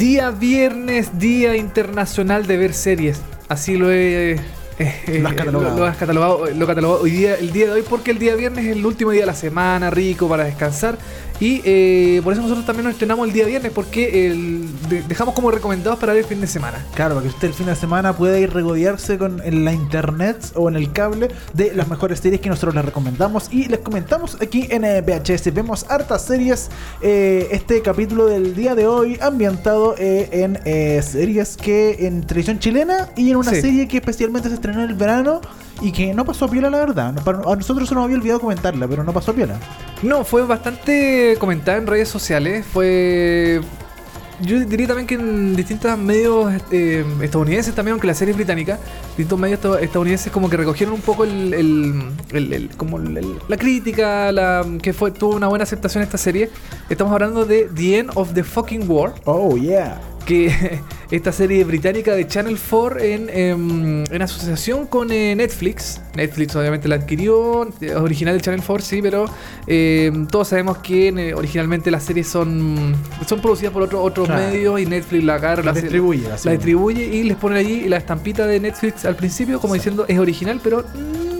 Día viernes, Día Internacional de Ver Series. Así lo he. eh, Lo has catalogado. Lo, has catalogado, lo catalogado hoy día, el día de hoy porque el día viernes es el último día de la semana, rico para descansar. Y eh, por eso nosotros también nos estrenamos el día viernes porque el- de- dejamos como recomendados para ver el fin de semana. Claro, para que usted el fin de semana pueda ir regodearse con en la internet o en el cable de las mejores series que nosotros les recomendamos y les comentamos aquí en eh, VHS. Vemos hartas series. eh, este capítulo del día de hoy ambientado eh, en eh, series que en televisión chilena y en una Sí. serie que especialmente se estrenó en el verano y que no pasó a piola, la verdad. A nosotros se nos había olvidado comentarla, pero no pasó a piola. No, fue bastante comentada en redes sociales. Fue. Yo diría también que en distintos medios eh, estadounidenses también, aunque la serie es británica, distintos medios esta- estadounidenses como que recogieron un poco el, el- el- el- como la crítica, la, que fue tuvo una buena aceptación esta serie. Estamos hablando de The End of the Fucking War, Oh, yeah. Que esta serie británica de Channel 4 en, em, en asociación con eh, Netflix. Netflix obviamente la adquirió, eh, original de Channel 4, sí, pero em, todos sabemos que eh, originalmente las series son, son producidas por otro- otros Claro. medios y Netflix la agarra, La hace- distribuye, la distribuye y les pone allí la estampita de Netflix al principio como diciendo es original, pero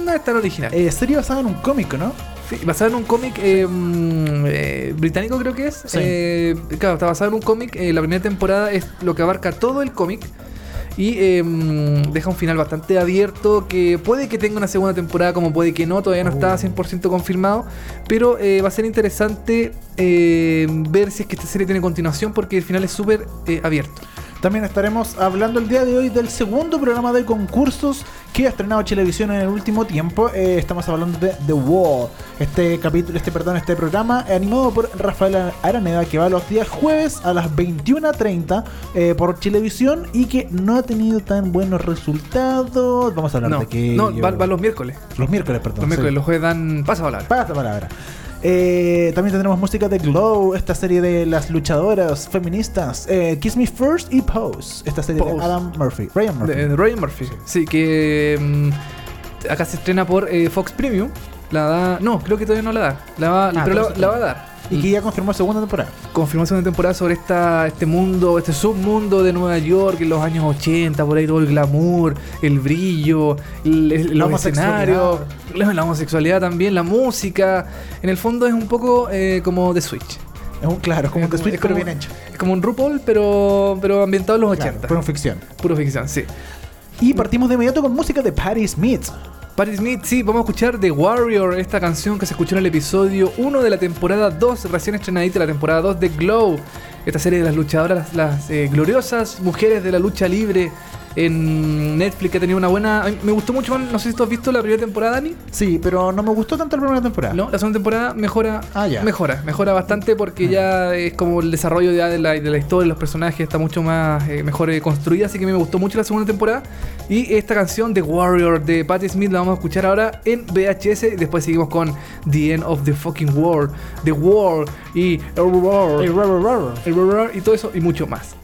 no es tan original. Eh, serie basada en un cómic, ¿no? Sí, basado en un cómic eh, mm, eh, británico creo que es. Sí. Eh, claro, está basado en un cómic. eh, la primera temporada es lo que abarca todo el cómic. Y mm, deja un final bastante abierto que puede que tenga una segunda temporada como puede que no, todavía no está 100% confirmado. Pero va a ser interesante ver si es que esta serie tiene continuación porque el final es súper eh, abierto. También estaremos hablando el día de hoy del segundo programa de concursos que ha estrenado Televisión en el último tiempo. Eh, estamos hablando de The Wall. Este capítulo, este perdón, este programa eh, animado por Rafael Araneda que va los días jueves a las 21.30 eh, por televisión y que no ha tenido tan buenos resultados. Vamos a hablar No, de que no va, va los miércoles. los miércoles, perdón. Los miércoles, sí. los jueves dan pasa palabra. Pasa palabra. Eh, también tendremos música de Glow, esta serie de las luchadoras feministas. eh, Kiss Me First y Pose, esta serie Pose. de Adam Murphy. Ryan Murphy. De, de Ryan Murphy. Sí, que mm, acá se estrena por eh, Fox Premium. La da. No, creo que todavía no la da. La va, Ah, pero la, va a dar. Y que ya confirmó segunda temporada. Confirmación de temporada sobre esta, este mundo, este submundo de Nueva York en los años 80, por ahí todo el glamour, el brillo, el, el- La los homosexualidad. escenarios, la, la homosexualidad también, la música. En el fondo es un poco eh, como The Switch. Es un, claro, es como como- Switch, es pero como- bien hecho. Es como un RuPaul, pero, pero ambientado en los Claro, 80. pero en ficción. Puro ficción, sí. Y partimos de inmediato con música de Patti Smith. Patti Smith, sí, vamos a escuchar The Warrior, esta canción que se escuchó en el episodio 1 de la temporada 2, recién estrenadita la temporada 2 de Glow, esta serie de las luchadoras, las, eh, gloriosas mujeres de la lucha libre en Netflix que ha tenido una buena... Me gustó mucho, no sé si tú has visto la primera temporada, Dani. Sí, pero no me gustó tanto la primera temporada. No, la segunda temporada mejora, Ah, ya. mejora, mejora bastante porque ya es como el desarrollo ya de la, de la historia, los personajes está mucho más eh, mejor eh, construida, así que a mí me gustó mucho la segunda temporada. Y esta canción de Warrior de Patti Smith la vamos a escuchar ahora en VHS y después seguimos con The End of the Fucking World, The War y el y todo eso y mucho más.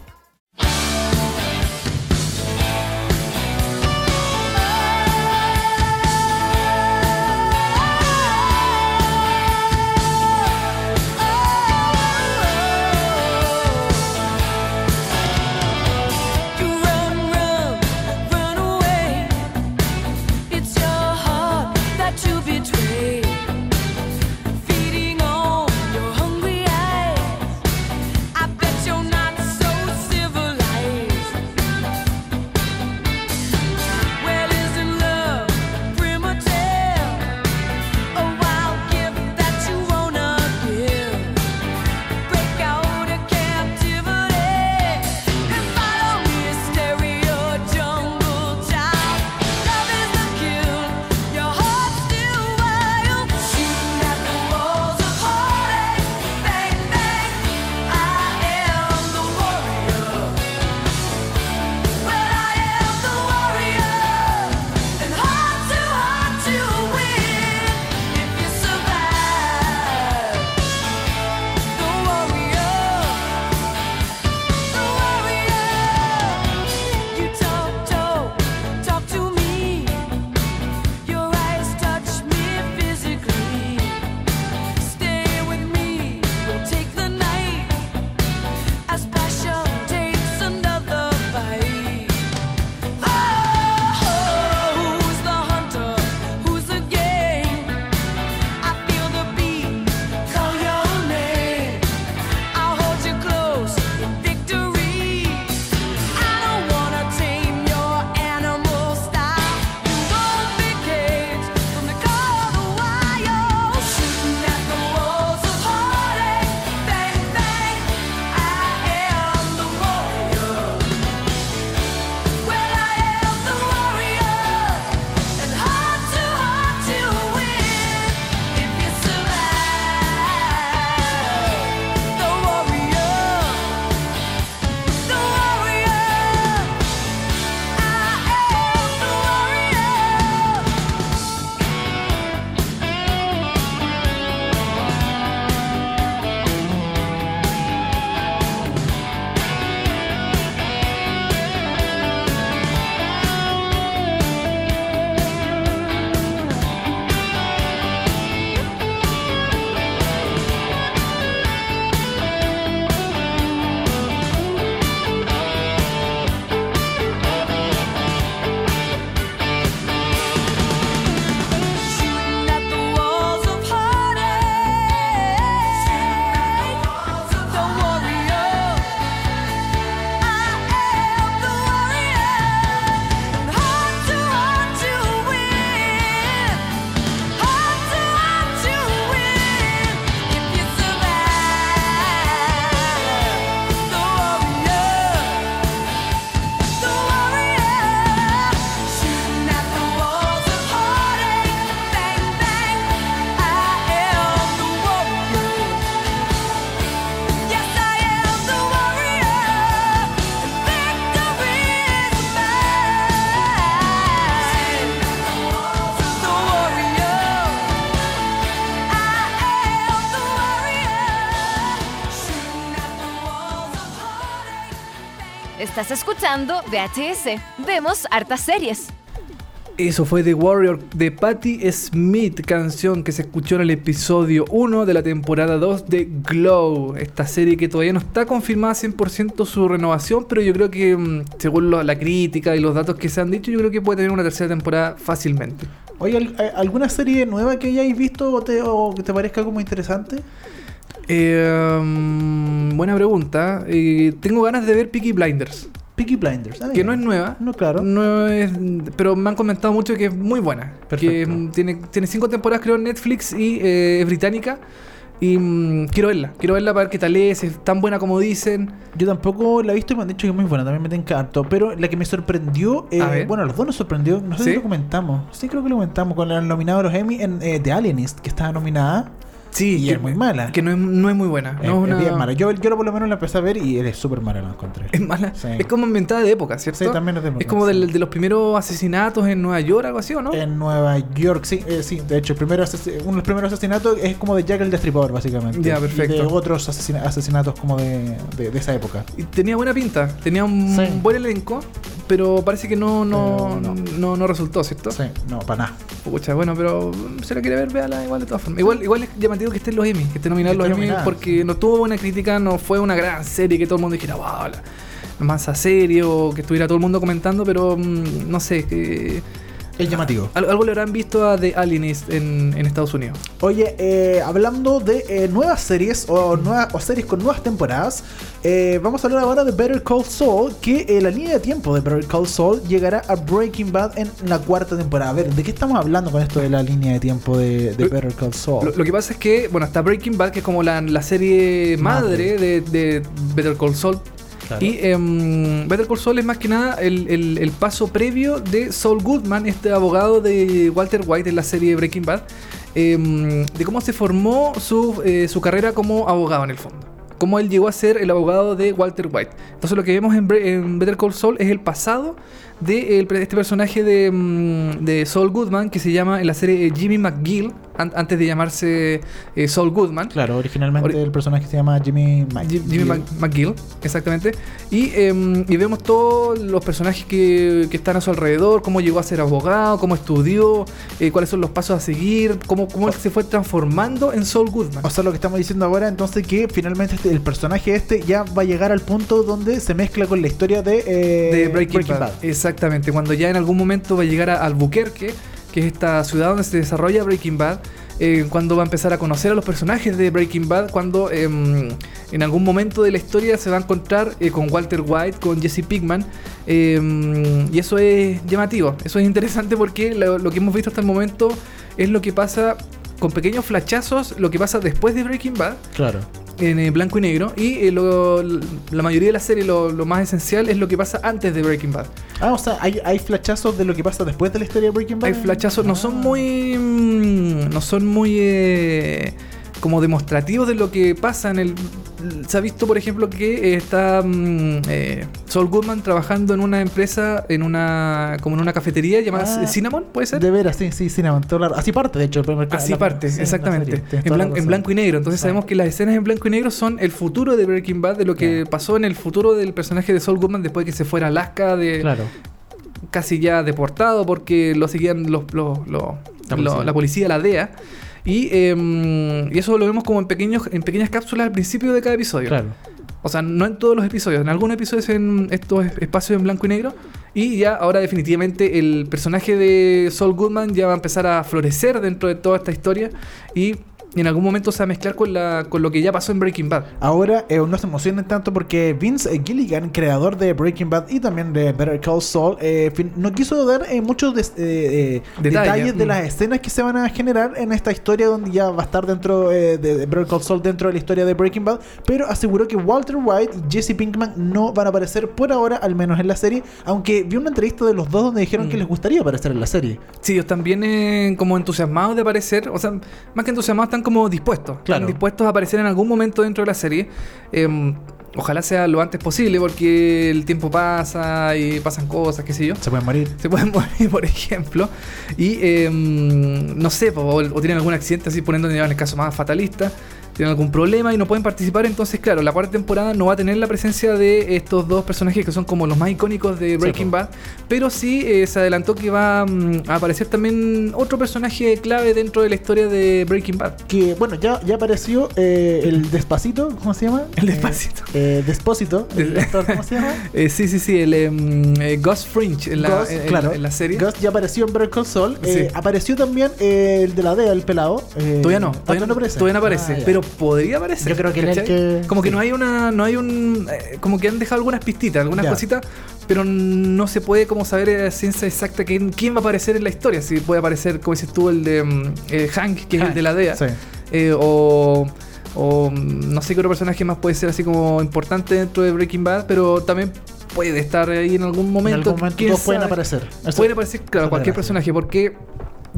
Estás escuchando VHS. Vemos hartas series. Eso fue The Warrior de Patti Smith, canción que se escuchó en el episodio 1 de la temporada 2 de Glow, esta serie que todavía no está confirmada 100% su renovación, pero yo creo que mm, según lo- la crítica y los datos que se han dicho, yo creo que puede tener una tercera temporada fácilmente. Oye, ¿al- eh, ¿alguna serie nueva que hayáis visto o, te, o que te parezca como interesante? Eh, buena pregunta. Eh, tengo ganas de ver Peaky Blinders, Peaky Blinders. ah, que no es nueva. No, claro. No es, pero me han comentado mucho que es muy buena. Perfecto. Que mm, tiene, tiene cinco temporadas, creo, en Netflix y eh, es británica. Y mm, quiero verla, quiero verla para ver qué tal es, es tan buena como dicen. Yo tampoco la he visto y me han dicho que es muy buena, también me encantó. Pero la que me sorprendió, eh, A bueno, a los dos nos sorprendió, no sé ¿Sí? si lo comentamos. Sí, creo que lo comentamos con el nominado de los Emmy en eh, The Alienist, que estaba nominada. Sí, Y es muy mala. Que no es, no es muy buena. Eh, no es es una- bien mala. Yo, yo por lo menos la empecé a ver y es súper mala la encontré. Es mala. Sí. Es como inventada de época, ¿cierto? Sí, también es de época, Es como sí. del- de los primeros asesinatos en Nueva York, algo así, ¿o no? En Nueva York, sí, eh, sí. De hecho, el primero uno de los primeros asesinatos es como de Jack el Destripador, básicamente. Ya, Y perfecto. de otros asesina- asesinatos como de, de, de esa época. Y tenía buena pinta, tenía un Sí. buen elenco, pero parece que no, no, no. no. no resultó, ¿cierto? Sí, no, para nada. Pucha, bueno, pero si la quiere ver, véala igual de todas formas. Igual, igual es llamativo que estén los Emmy, que estén nominados los Emmy, porque no tuvo buena crítica, no fue una gran serie que todo el mundo dijera, wow, más a serio, que estuviera todo el mundo comentando, pero mm, no sé, que Es llamativo. al- algo le habrán visto a The Alienist en, en Estados Unidos. Oye, eh, hablando de eh, nuevas series o, nuevas, o series con nuevas temporadas, eh, vamos a hablar ahora de Better Call Saul, que la línea de tiempo de Better Call Saul llegará a Breaking Bad en la cuarta temporada. A ver, ¿de qué estamos hablando con esto de la línea de tiempo de, Better Call Saul? Lo, lo que pasa es que, bueno, está Breaking Bad, que es como la, la serie madre, Madre. de, de Better Call Saul. Y em, Better Call Saul es más que nada el, el- paso previo de Saul Goodman, este abogado de Walter White en la serie Breaking Bad, em, de cómo se formó su, eh, su carrera como abogado en el fondo. Cómo él llegó a ser el abogado de Walter White. Entonces lo que vemos en, Better Call Saul es el pasado de este personaje de, mm, de Saul Goodman que se llama en la serie eh, Jimmy McGill, an- antes de llamarse eh, Saul Goodman. Claro, originalmente Ori- el personaje se llama Jimmy Mc- Jim- Jimmy Mc- McGill, exactamente. Y, em, y vemos todos los personajes que, que están a su alrededor, cómo llegó a ser abogado, cómo estudió, eh, cuáles son los pasos a seguir, cómo, cómo él se fue transformando en Saul Goodman. O sea, lo que estamos diciendo ahora, entonces, que finalmente este- el personaje este ya va a llegar al punto donde se mezcla con la historia de, eh, de Breaking, Bad. Exactamente, cuando ya en algún momento va a llegar a Albuquerque, que es esta ciudad donde se desarrolla Breaking Bad, eh, cuando va a empezar a conocer a los personajes de Breaking Bad, cuando em, en algún momento de la historia se va a encontrar eh, con Walter White, con Jesse Pinkman, em, y eso es llamativo, eso es interesante porque lo, lo que hemos visto hasta el momento es lo que pasa con pequeños flachazos, lo que pasa después de Breaking Bad, Claro. En eh, blanco y negro. Y eh, lo- la mayoría de la serie, lo, lo más esencial es lo que pasa antes de Breaking Bad. Ah, o sea, hay, hay flachazos de lo que pasa después de la historia de Breaking Bad. Hay flachazos, no son muy. mm, No son muy. eh, como demostrativos de lo que pasa en el. Se ha visto, por ejemplo, que está mm, eh, Saul Goodman trabajando en una empresa, en una. como en una cafetería llamada Ah, Cinnamon, ¿puede ser? De veras, sí, sí, Cinnamon. Así parte, de hecho, el primer Así la- parte, sí, exactamente. serie, En, blan- blanco y negro. Entonces sabemos que las escenas en blanco y negro son el futuro de Breaking Bad, de lo que pasó en el futuro del personaje de Saul Goodman después de que se fuera a Alaska, de Claro. casi ya deportado porque lo seguían los, los- los- La lo- policía. la policía, la DEA. Y, em, y eso lo vemos como en, pequeños, en pequeñas cápsulas al principio de cada episodio. Claro. O sea, no en todos los episodios, en algunos episodios en estos es- espacios en blanco y negro. Y ya ahora definitivamente el personaje de Saul Goodman ya va a empezar a florecer dentro de toda esta historia. Y en algún momento se va a mezclar con, la, con lo que ya pasó en Breaking Bad. Ahora eh, no se emocionen tanto porque Vince Gilligan, creador de Breaking Bad y también de Better Call Saul, eh, fin- no quiso dar eh, muchos des- Detalle, detalles de mm. las escenas que se van a generar en esta historia donde ya va a estar dentro de, de Better Call Saul dentro de la historia de Breaking Bad, pero aseguró que Walter White y Jesse Pinkman no van a aparecer por ahora, al menos en la serie, aunque vi una entrevista de los dos donde dijeron Mm. que les gustaría aparecer en la serie. Sí, ellos también como entusiasmados de aparecer, o sea, más que entusiasmados, están como dispuestos. Claro. Están dispuestos a aparecer en algún momento dentro de la serie. Eh, ojalá sea lo antes posible, porque el tiempo pasa y pasan cosas, qué sé yo. Se pueden morir. Se pueden morir, por ejemplo. Y eh, no sé, o, o tienen algún accidente así poniendo en el caso más fatalista. Tienen algún problema y no pueden participar. Entonces, claro, la cuarta temporada no va a tener la presencia de estos dos personajes que son como los más icónicos de Breaking. Bad. Pero sí eh, se adelantó que va mm, a aparecer también otro personaje clave dentro de la historia de Breaking Bad. Que bueno, ya, ya apareció eh, el Despacito, ¿cómo se llama? El Despacito. Eh, eh, Despósito, el Des- actor, ¿cómo se llama? Eh, sí, sí, sí, el eh, Gus Fringe en la, en- claro. en la serie. Gus ya apareció en Saul. Eh, Sí. apareció también eh, el de la DEA, el pelado. eh, Todavía no, ah, todavía no, aparece. todavía no aparece, Ah, pero podría aparecer. Yo creo que él es el ¿cachai? que- Como que sí. no hay una, no hay un, eh, como que han dejado algunas pistitas, algunas Ya. cositas, pero no se puede como saber a ciencia exacta quién, quién va a aparecer en la historia. Si puede aparecer, como dices tú, el de mm, eh, Hank, que es el de la DEA, Sí. eh, o, o mm, no sé qué otro personaje más puede ser así como importante dentro de Breaking Bad, pero también puede estar ahí en algún momento. en algún momento quién todos pueden aparecer. Eso- Pueden aparecer, claro, cualquier personaje, porque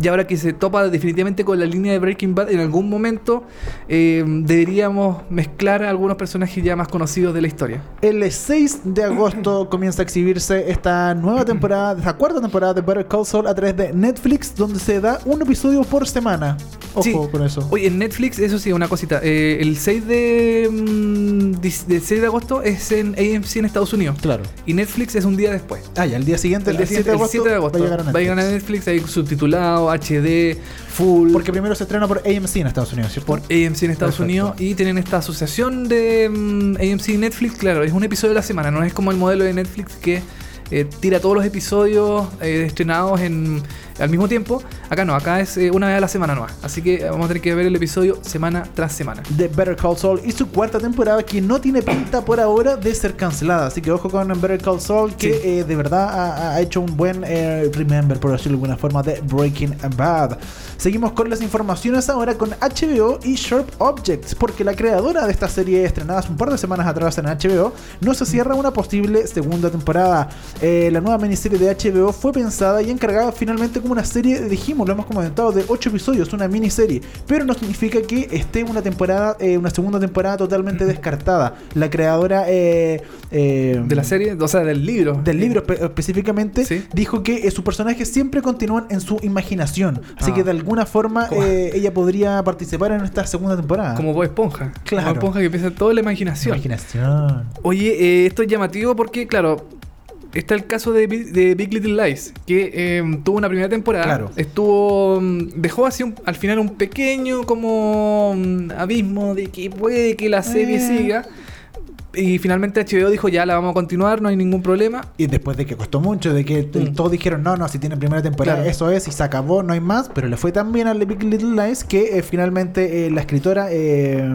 y ahora que se topa definitivamente con la línea de Breaking Bad, en algún momento eh, deberíamos mezclar a algunos personajes ya más conocidos de la historia. El 6 de agosto comienza a exhibirse esta nueva temporada, esta cuarta temporada de Better Call Saul a través de Netflix, donde se da un episodio por semana. Ojo Sí. con eso. Oye, en Netflix, eso sí, una cosita. eh, el 6 de, mm, dis- del 6 de agosto es en AMC en Estados Unidos. Claro. Y Netflix es un día después. Ah, ya, el día siguiente, El, día siguiente, el 7 de agosto. va a llegar a Netflix. Netflix ahí subtitulado, HD, full. Porque primero se estrena por AMC en Estados Unidos, ¿cierto? por AMC en Estados Perfecto. Unidos y tienen esta asociación de mm, AMC y Netflix, claro, es un episodio de la semana, no es como el modelo de Netflix que eh, tira todos los episodios eh, estrenados en, al mismo tiempo. Acá no, acá es eh, una vez a la semana nomás. Así que vamos a tener que ver el episodio semana tras semana. de Better Call Saul y su cuarta temporada que no tiene pinta por ahora de ser cancelada. Así que ojo con Better Call Saul que Sí. eh, de verdad ha, ha hecho un buen eh, remember, por decirlo de alguna forma, de Breaking Bad. Seguimos con las informaciones ahora con HBO y Sharp Objects, porque la creadora de esta serie estrenada hace un par de semanas atrás en HBO no se cierra una posible segunda temporada. Eh, la nueva miniserie de HBO fue pensada y encargada finalmente como una serie, dijimos, lo hemos comentado, de 8 episodios, una miniserie, pero no significa que esté una temporada, eh, una segunda temporada totalmente descartada. La creadora eh, De la serie, o sea, del libro. del libro espe- específicamente, Sí. dijo que sus personajes siempre continúan en su imaginación. Así Ah. que de alguna forma ella podría participar en esta segunda temporada. Como Bob Esponja. Claro. Bob Esponja que piensa en la imaginación. imaginación. Oye, esto es llamativo porque, claro, está el caso de, Bi- de Big Little Lies, que eh, tuvo una primera temporada. Claro. Estuvo. mm, Dejó así un- al final un pequeño como mm, abismo de que puede que la serie Eh. siga. Y finalmente HBO dijo, ya la vamos a continuar, no hay ningún problema. Y después de que costó mucho, de que Mm. todos dijeron, no, no, si tiene primera temporada, Claro. eso es, y se acabó, no hay más, pero le fue tan bien a The Big Little Lies que eh, finalmente eh, la escritora, eh,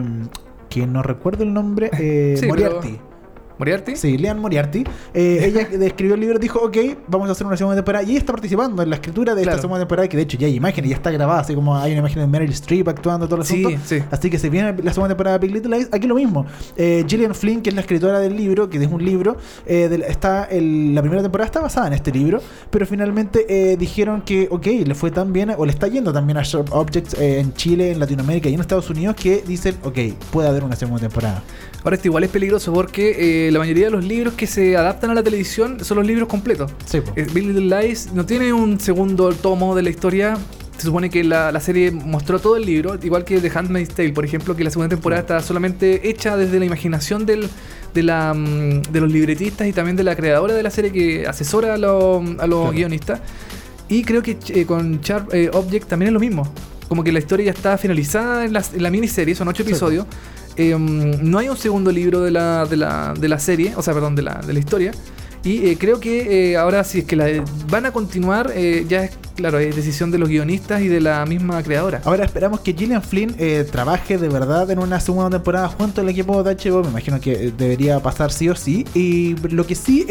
que no recuerdo el nombre, Sí, Moriarty. pero- ¿Moriarty? Sí, Leanne Moriarty. eh, ella escribió el libro, dijo, ok, vamos a hacer una segunda temporada. Y ella está participando en la escritura de Claro. esta segunda temporada, que de hecho ya hay imágenes, ya está grabada, así como hay una imagen de Meryl Streep actuando todo el Sí, asunto. sí. Así que se viene la segunda temporada de Big Little Lies. Aquí lo mismo. Eh, Gillian Flynn, que es la escritora del libro, que es un libro, eh, está el- la primera temporada está basada en este libro, pero finalmente eh, dijeron que, ok, le fue tan bien, o le está yendo también a Sharp Objects en Chile, en Latinoamérica y en Estados Unidos, que dicen, ok, puede haber una segunda temporada. Ahora esto igual es peligroso porque eh, la mayoría de los libros que se adaptan a la televisión son los libros completos. Sí, Big Little Lies no tiene un segundo tomo de la historia. Se supone que la, la serie mostró todo el libro, igual que The Handmaid's Tale, por ejemplo, que la segunda temporada está solamente hecha desde la imaginación del, de, la, mm, de los libretistas y también de la creadora de la serie que asesora a, los- a los Claro. guionistas. Y creo que eh, con Sharp eh, Object también es lo mismo. Como que la historia ya está finalizada en la, en la miniserie, son ocho Sí. Eh, no hay un segundo libro de la, de la, de la serie, o sea, perdón, de la, de la historia. Y eh, creo que eh, ahora si es que la van a continuar, eh, ya es, claro, es decisión de los guionistas y de la misma creadora. Ahora esperamos que Gillian Flynn trabaje de verdad en una segunda temporada junto al equipo de HBO. Me imagino que debería pasar sí o sí. Y lo que sí,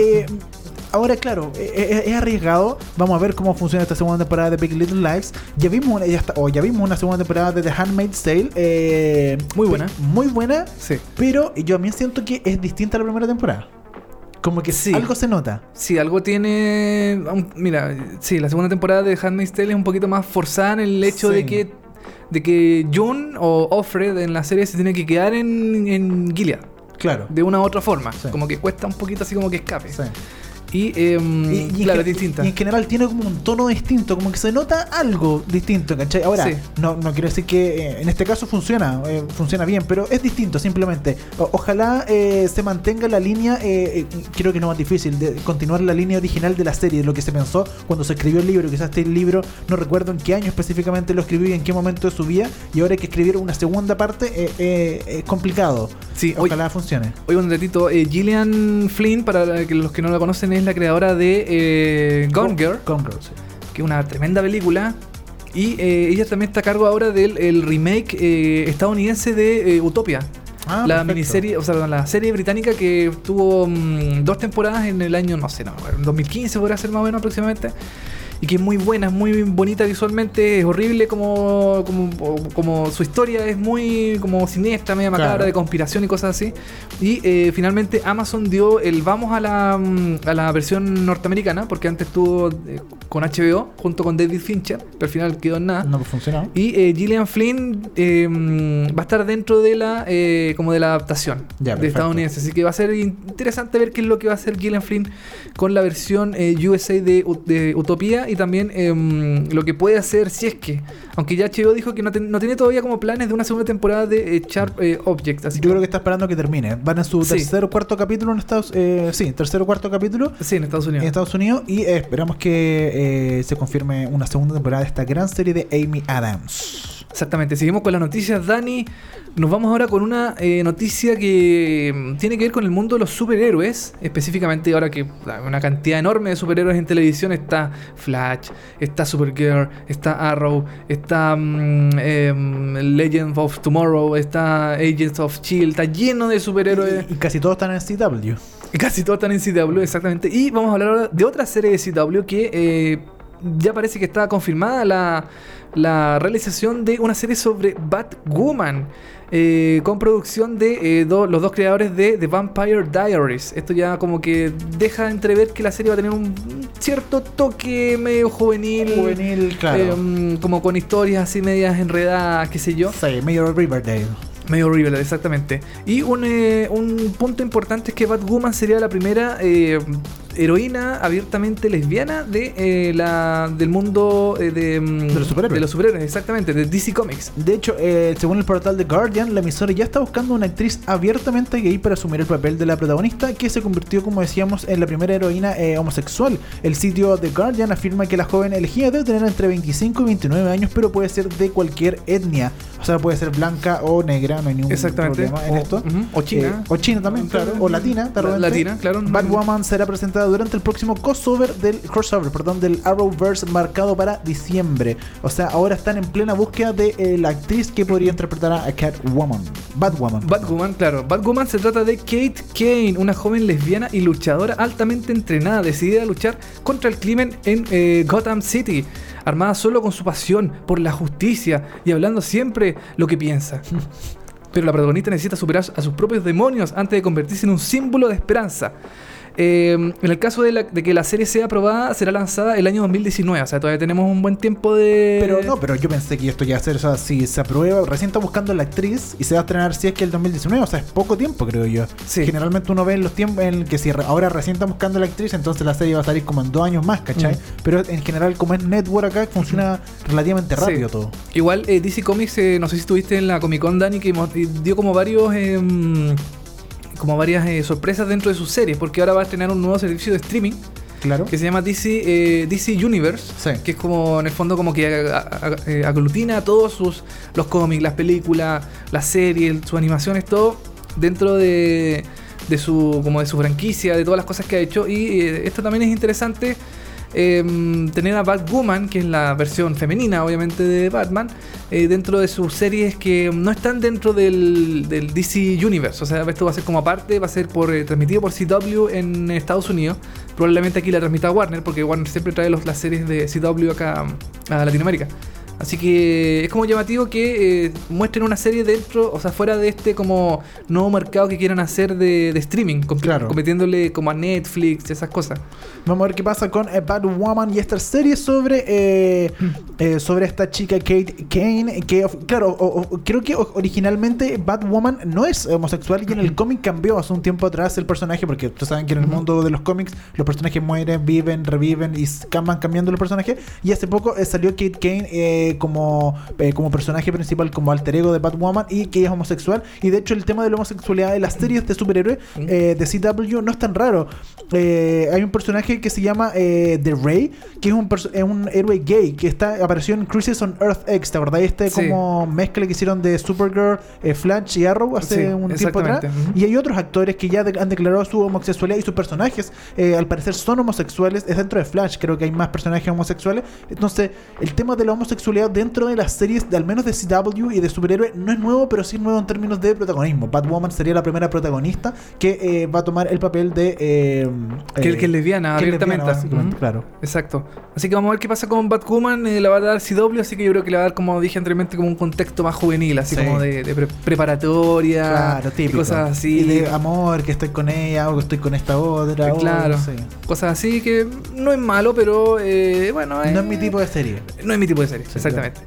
ahora claro, eh, eh, es arriesgado. Vamos a ver cómo funciona esta segunda temporada de Big Little Lies. Ya vimos una, ya está- o ya vimos una segunda temporada de The Handmaid's Tale. eh, Muy buena. Muy buena. Sí. Pero yo también siento que es distinta a la primera temporada. Como que Sí. algo se nota. Sí, algo tiene. um, Mira, sí, la segunda temporada de Handmaid's Tale es un poquito más forzada en el hecho Sí. de que. De que June o Offred en la serie se tiene que quedar en, en Gilead. Claro. De una u otra forma. Sí. Como que cuesta un poquito así como que escape. Sí. Y, em, Y, y claro, en, distinta. y en general tiene como un tono distinto, como que se nota algo distinto, ¿cachai? Ahora, Sí. no, no quiero decir que eh, en este caso funciona, eh, funciona bien, pero es distinto simplemente. O- ojalá eh, se mantenga la línea, eh, eh, creo que no más difícil, de continuar la línea original de la serie, de lo que se pensó cuando se escribió el libro. Quizás este libro, no recuerdo en qué año específicamente lo escribió y en qué momento de su vida, y ahora hay que escribir una segunda parte, eh, eh, es complicado. Sí, ojalá funcione. Oye, un datito. eh, Gillian Flynn, para que los que no la conocen, es la creadora de eh, Gone Girl, Gone Girl, sí. que es una tremenda película. Y eh, ella también está a cargo ahora del el remake eh, estadounidense de eh, Utopia. Ah, la perfecto. miniserie, o sea, la serie británica que tuvo mm, dos temporadas en el año, no sé, no, en 2015 podría ser más o menos aproximadamente. Y que es muy buena, es muy bonita visualmente, es horrible como, como, como su historia es muy como siniestra, media macabra, Claro. de conspiración y cosas así. Y eh, finalmente Amazon dio el vamos a la, mm, a la versión norteamericana, porque antes estuvo eh, con HBO junto con David Fincher, pero al final quedó en nada. No funcionó. Y eh, Gillian Flynn eh, mm, va a estar dentro de la eh, como de la adaptación Ya, de estadounidense. Así que va a ser interesante ver qué es lo que va a hacer Gillian Flynn con la versión USA de, de Utopía y también eh, mm, lo que puede hacer si es que, aunque ya HBO dijo que no, tiene todavía como planes de una segunda temporada de eh, Sharp eh. Así Yo creo que está esperando que termine. Van en su Sí. tercer o cuarto capítulo en Estados eh, Sí, tercer o cuarto capítulo Sí, en Estados en Unidos. Estados Unidos. Y esperamos que eh, se confirme una segunda temporada de esta gran serie de Amy Adams. Exactamente, seguimos con las noticias, Dani. Nos vamos ahora con una eh, noticia que mm, tiene que ver con el mundo de los superhéroes. Específicamente ahora que hay una cantidad enorme de superhéroes en televisión. Está Flash, está Supergirl, está Arrow, está em, Legends of Tomorrow, está Agents of Shield. Está lleno de superhéroes. Y, y casi todos están en CW. Y Casi todos están en CW, exactamente. Y vamos a hablar ahora de otra serie de CW que eh, ya parece que está confirmada la, la realización de una serie sobre Batwoman. eh, con producción de eh, do- los dos creadores de The Vampire Diaries. Esto ya como que deja entrever que la serie va a tener un cierto toque medio juvenil. Juvenil, claro. eh, como con historias así medias enredadas, qué sé yo. sí, Mayor Riverdale. Medio horrible, exactamente. Y un, eh, un punto importante es que Batwoman sería la primera heroína abiertamente lesbiana de eh, la del mundo eh, de, mm, De los superhéroes. de los superhéroes, exactamente, de DC Comics. De hecho, eh, según el portal The Guardian, la emisora ya está buscando una actriz abiertamente gay para asumir el papel de la protagonista, que se convirtió, como decíamos, en la primera heroína eh, homosexual. El sitio The Guardian afirma que la joven elegida debe tener entre 25 y 29 años, pero puede ser de cualquier etnia. O sea, puede ser blanca o negra, no hay ningún Exactamente. problema en O- esto. o china. Eh, o china también, claro. O latina, de La- latina, claro. Batwoman será presentada durante el próximo crossover del crossover, perdón, del Arrowverse marcado para diciembre. O sea, ahora están en plena búsqueda de eh, la actriz que podría interpretar a Catwoman. Batwoman. Batwoman, claro. Batwoman se trata de Kate Kane, una joven lesbiana y luchadora altamente entrenada, decidida a luchar contra el crimen en eh, Gotham City, armada solo con su pasión por la justicia y hablando siempre lo que piensa. Pero la protagonista necesita superar a sus propios demonios antes de convertirse en un símbolo de esperanza. Eh, en el caso de, la- de que la serie sea aprobada, será lanzada el año 2019. O sea, todavía tenemos un buen tiempo de. Pero no, pero yo pensé que esto ya ser, o sea, si se aprueba, recién está buscando la actriz y se va a estrenar si es que el 2019, o sea, es poco tiempo, creo yo. Sí. Generalmente uno ve en los tiempos en que si ahora recién está buscando la actriz, entonces la serie va a salir como en dos años más, ¿cachai? Mm. Pero en general, como es network acá, funciona relativamente rápido Sí. todo. Igual eh, DC Comics, eh, no sé si estuviste en la Comic Con, Dani, que dio como varios. Como varias eh, sorpresas dentro de sus series, porque ahora va a estrenar un nuevo servicio de streaming Claro. que se llama DC, eh, DC Universe, Sí. que es como en el fondo como que a- eh, aglutina todos sus los cómics, las películas, las series, sus animaciones, todo dentro de, de su como de su franquicia, de todas las cosas que ha hecho y eh, esto también es interesante em, tener a Batwoman, que es la versión femenina obviamente de Batman, eh, dentro de sus series que no están dentro del, DC Universe. O sea, esto va a ser como aparte, va a ser por, eh, transmitido por CW en Estados Unidos. Probablemente aquí la transmita Warner, porque Warner siempre trae las series de CW acá a Latinoamérica. Así que es como llamativo que eh, muestren una serie dentro, o sea, fuera de este como nuevo mercado que quieran hacer de, de streaming, comp- Claro. compitiéndole como a Netflix y esas cosas. Vamos a ver qué pasa con eh, Batwoman y esta serie sobre eh, eh, sobre esta chica Kate Kane que claro o- o- creo que originalmente Batwoman no es homosexual y en el cómic cambió hace un tiempo atrás el personaje porque ustedes saben que en el mundo de los cómics los personajes mueren viven reviven y van cambiando los personajes y hace poco salió Kate Kane eh, como eh, como personaje principal como alter ego de Batwoman y que ella es homosexual y de hecho el tema de la homosexualidad de las series de superhéroes eh, de CW no es tan raro hay un personaje que se llama The Ray, que es un, es un héroe gay que está apareció en Crisis on Earth X, ¿te acordás? Este Sí. como mezcla que hicieron de Supergirl, Flash y Arrow hace Sí, un tiempo atrás. Y hay otros actores que ya de- han declarado su homosexualidad y sus personajes al parecer son homosexuales. Es dentro de Flash, creo que hay más personajes homosexuales. Entonces, el tema de la homosexualidad dentro de las series, de, al menos de CW y de superhéroes, no es nuevo, pero sí es nuevo en términos de protagonismo. Batwoman sería la primera protagonista que eh, va a tomar el papel de... eh, Que, eh, que es lesbiana, que abiertamente. lesbiana, claro. Exacto. Así que vamos a ver qué pasa con Batwoman. eh, la va a dar CW, así que yo creo que le va a dar, como dije anteriormente, como un contexto más juvenil, así Sí. como de, de pre- preparatoria. Claro, típico. cosas así. Y de amor, que estoy con ella o que estoy con esta otra. o- Claro. sí. Cosas así que no es malo, pero eh, bueno. No eh, es mi tipo de serie. No es mi tipo de serie, exactamente.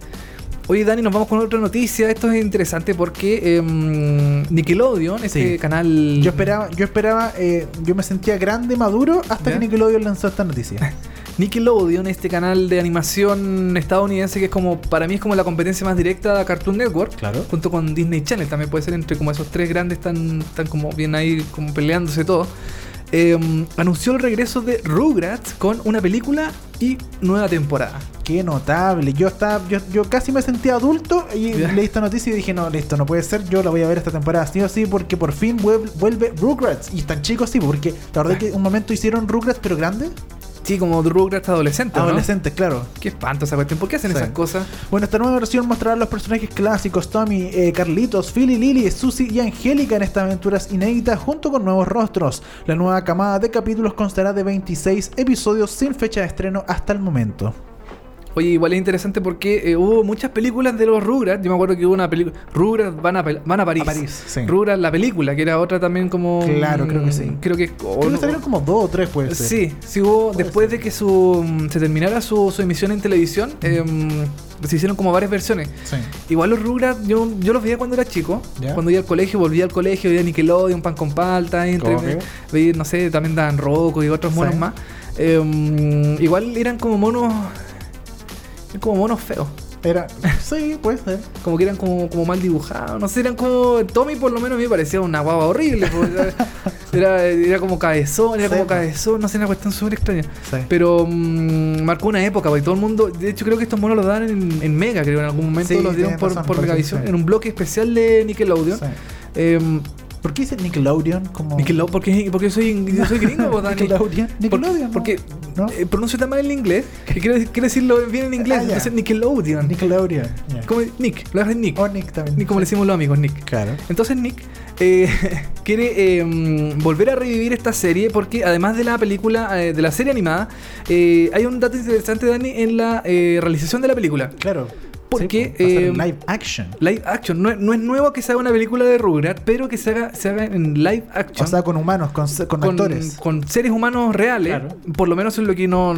Oye, Dani, nos vamos con otra noticia. Esto es interesante porque em, Nickelodeon, este Sí. canal. Yo esperaba, yo esperaba, eh, yo me sentía grande, maduro, hasta ¿Ya? que Nickelodeon lanzó esta noticia. Nickelodeon, este canal de animación estadounidense que es como, para mí es como la competencia más directa a Cartoon Network. Claro. Junto con Disney Channel, también puede ser entre como esos tres grandes están, están como bien ahí como peleándose todo. Em, anunció el regreso de Rugrats con una película y nueva temporada. Qué notable. Yo estaba, yo, yo casi me sentía adulto y leí esta noticia y dije, no, listo, no puede ser. Yo la voy a ver esta temporada sí o sí, porque por fin vuel- vuelve Rugrats. Y tan chicos, sí, porque la verdad que un momento hicieron Rugrats, pero grandes. Sí, como Rugrats adolescente, ¿no? Adolescentes, claro. Qué espanto esa cuestión. ¿Por qué hacen Sí. esas cosas? Bueno, esta nueva versión mostrará los personajes clásicos Tommy, eh, Carlitos, Philly, Lily, Susie y Angélica en estas aventuras inéditas junto con nuevos rostros. La nueva camada de capítulos constará de 26 episodios sin fecha de estreno hasta el momento. Oye, igual es interesante porque eh, hubo muchas películas de los Rugrats. Yo me acuerdo que hubo una película. Rugrats van a, van a París. A París, sí. Rugrats, la película, que era otra también como. Claro, creo que sí. Creo que. Creo que salieron como dos o tres, puede ser. Sí, sí hubo. Después ser. de que su, mm, se terminara su, su emisión en televisión, em, se hicieron como varias versiones. Sí. Igual los Rugrats, yo, yo los veía cuando era chico. Ya. Cuando iba al colegio, volvía al colegio, veía Nickelodeon, Pan con Palta, entre, veía, no sé, también daban Rocco y otros monos Sí. más. Em, igual eran como monos. Como monos feos. Era. Sí, puede ser. Como que eran como, como mal dibujados. No sé, eran como. Tommy por lo menos a mí me parecía una guava horrible. era, era, como cabezón, era Sí. como cabezón, no sé, una cuestión súper extraña. Sí. Pero mm, marcó una época, porque todo el mundo. De hecho, creo que estos monos los dan en, en Mega, creo, en algún momento Sí, los dieron por, razón, por Megavisión, en un bloque especial de Nickelodeon. Sí. ¿Por qué dice Nickelodeon? Como... Nickelodeon, porque, porque soy, yo soy gringo, pues, Dani. Nickelodeon. Nickelodeon. ¿no? Porque ¿No? eh, pronuncio tan mal el inglés que quiero, quiero decirlo bien en inglés. Ah, ya. entonces, Nickelodeon. Nickelodeon. ya. Como Nick, lo hagas Nick. O Nick también. Nick, como le decimos los amigos, Nick. Claro. Entonces Nick eh, quiere eh, volver a revivir esta serie porque además de la película, eh, de la serie animada, eh, hay un dato interesante, Dani, en la eh, realización de la película. Claro. Porque, ser eh, live action. Live action. No, es- no es nuevo que se haga una película de Rugrats, pero que se haga, se haga en live action. O sea, con humanos, con, con, con, actores. con seres humanos reales, Claro. por lo menos es lo que no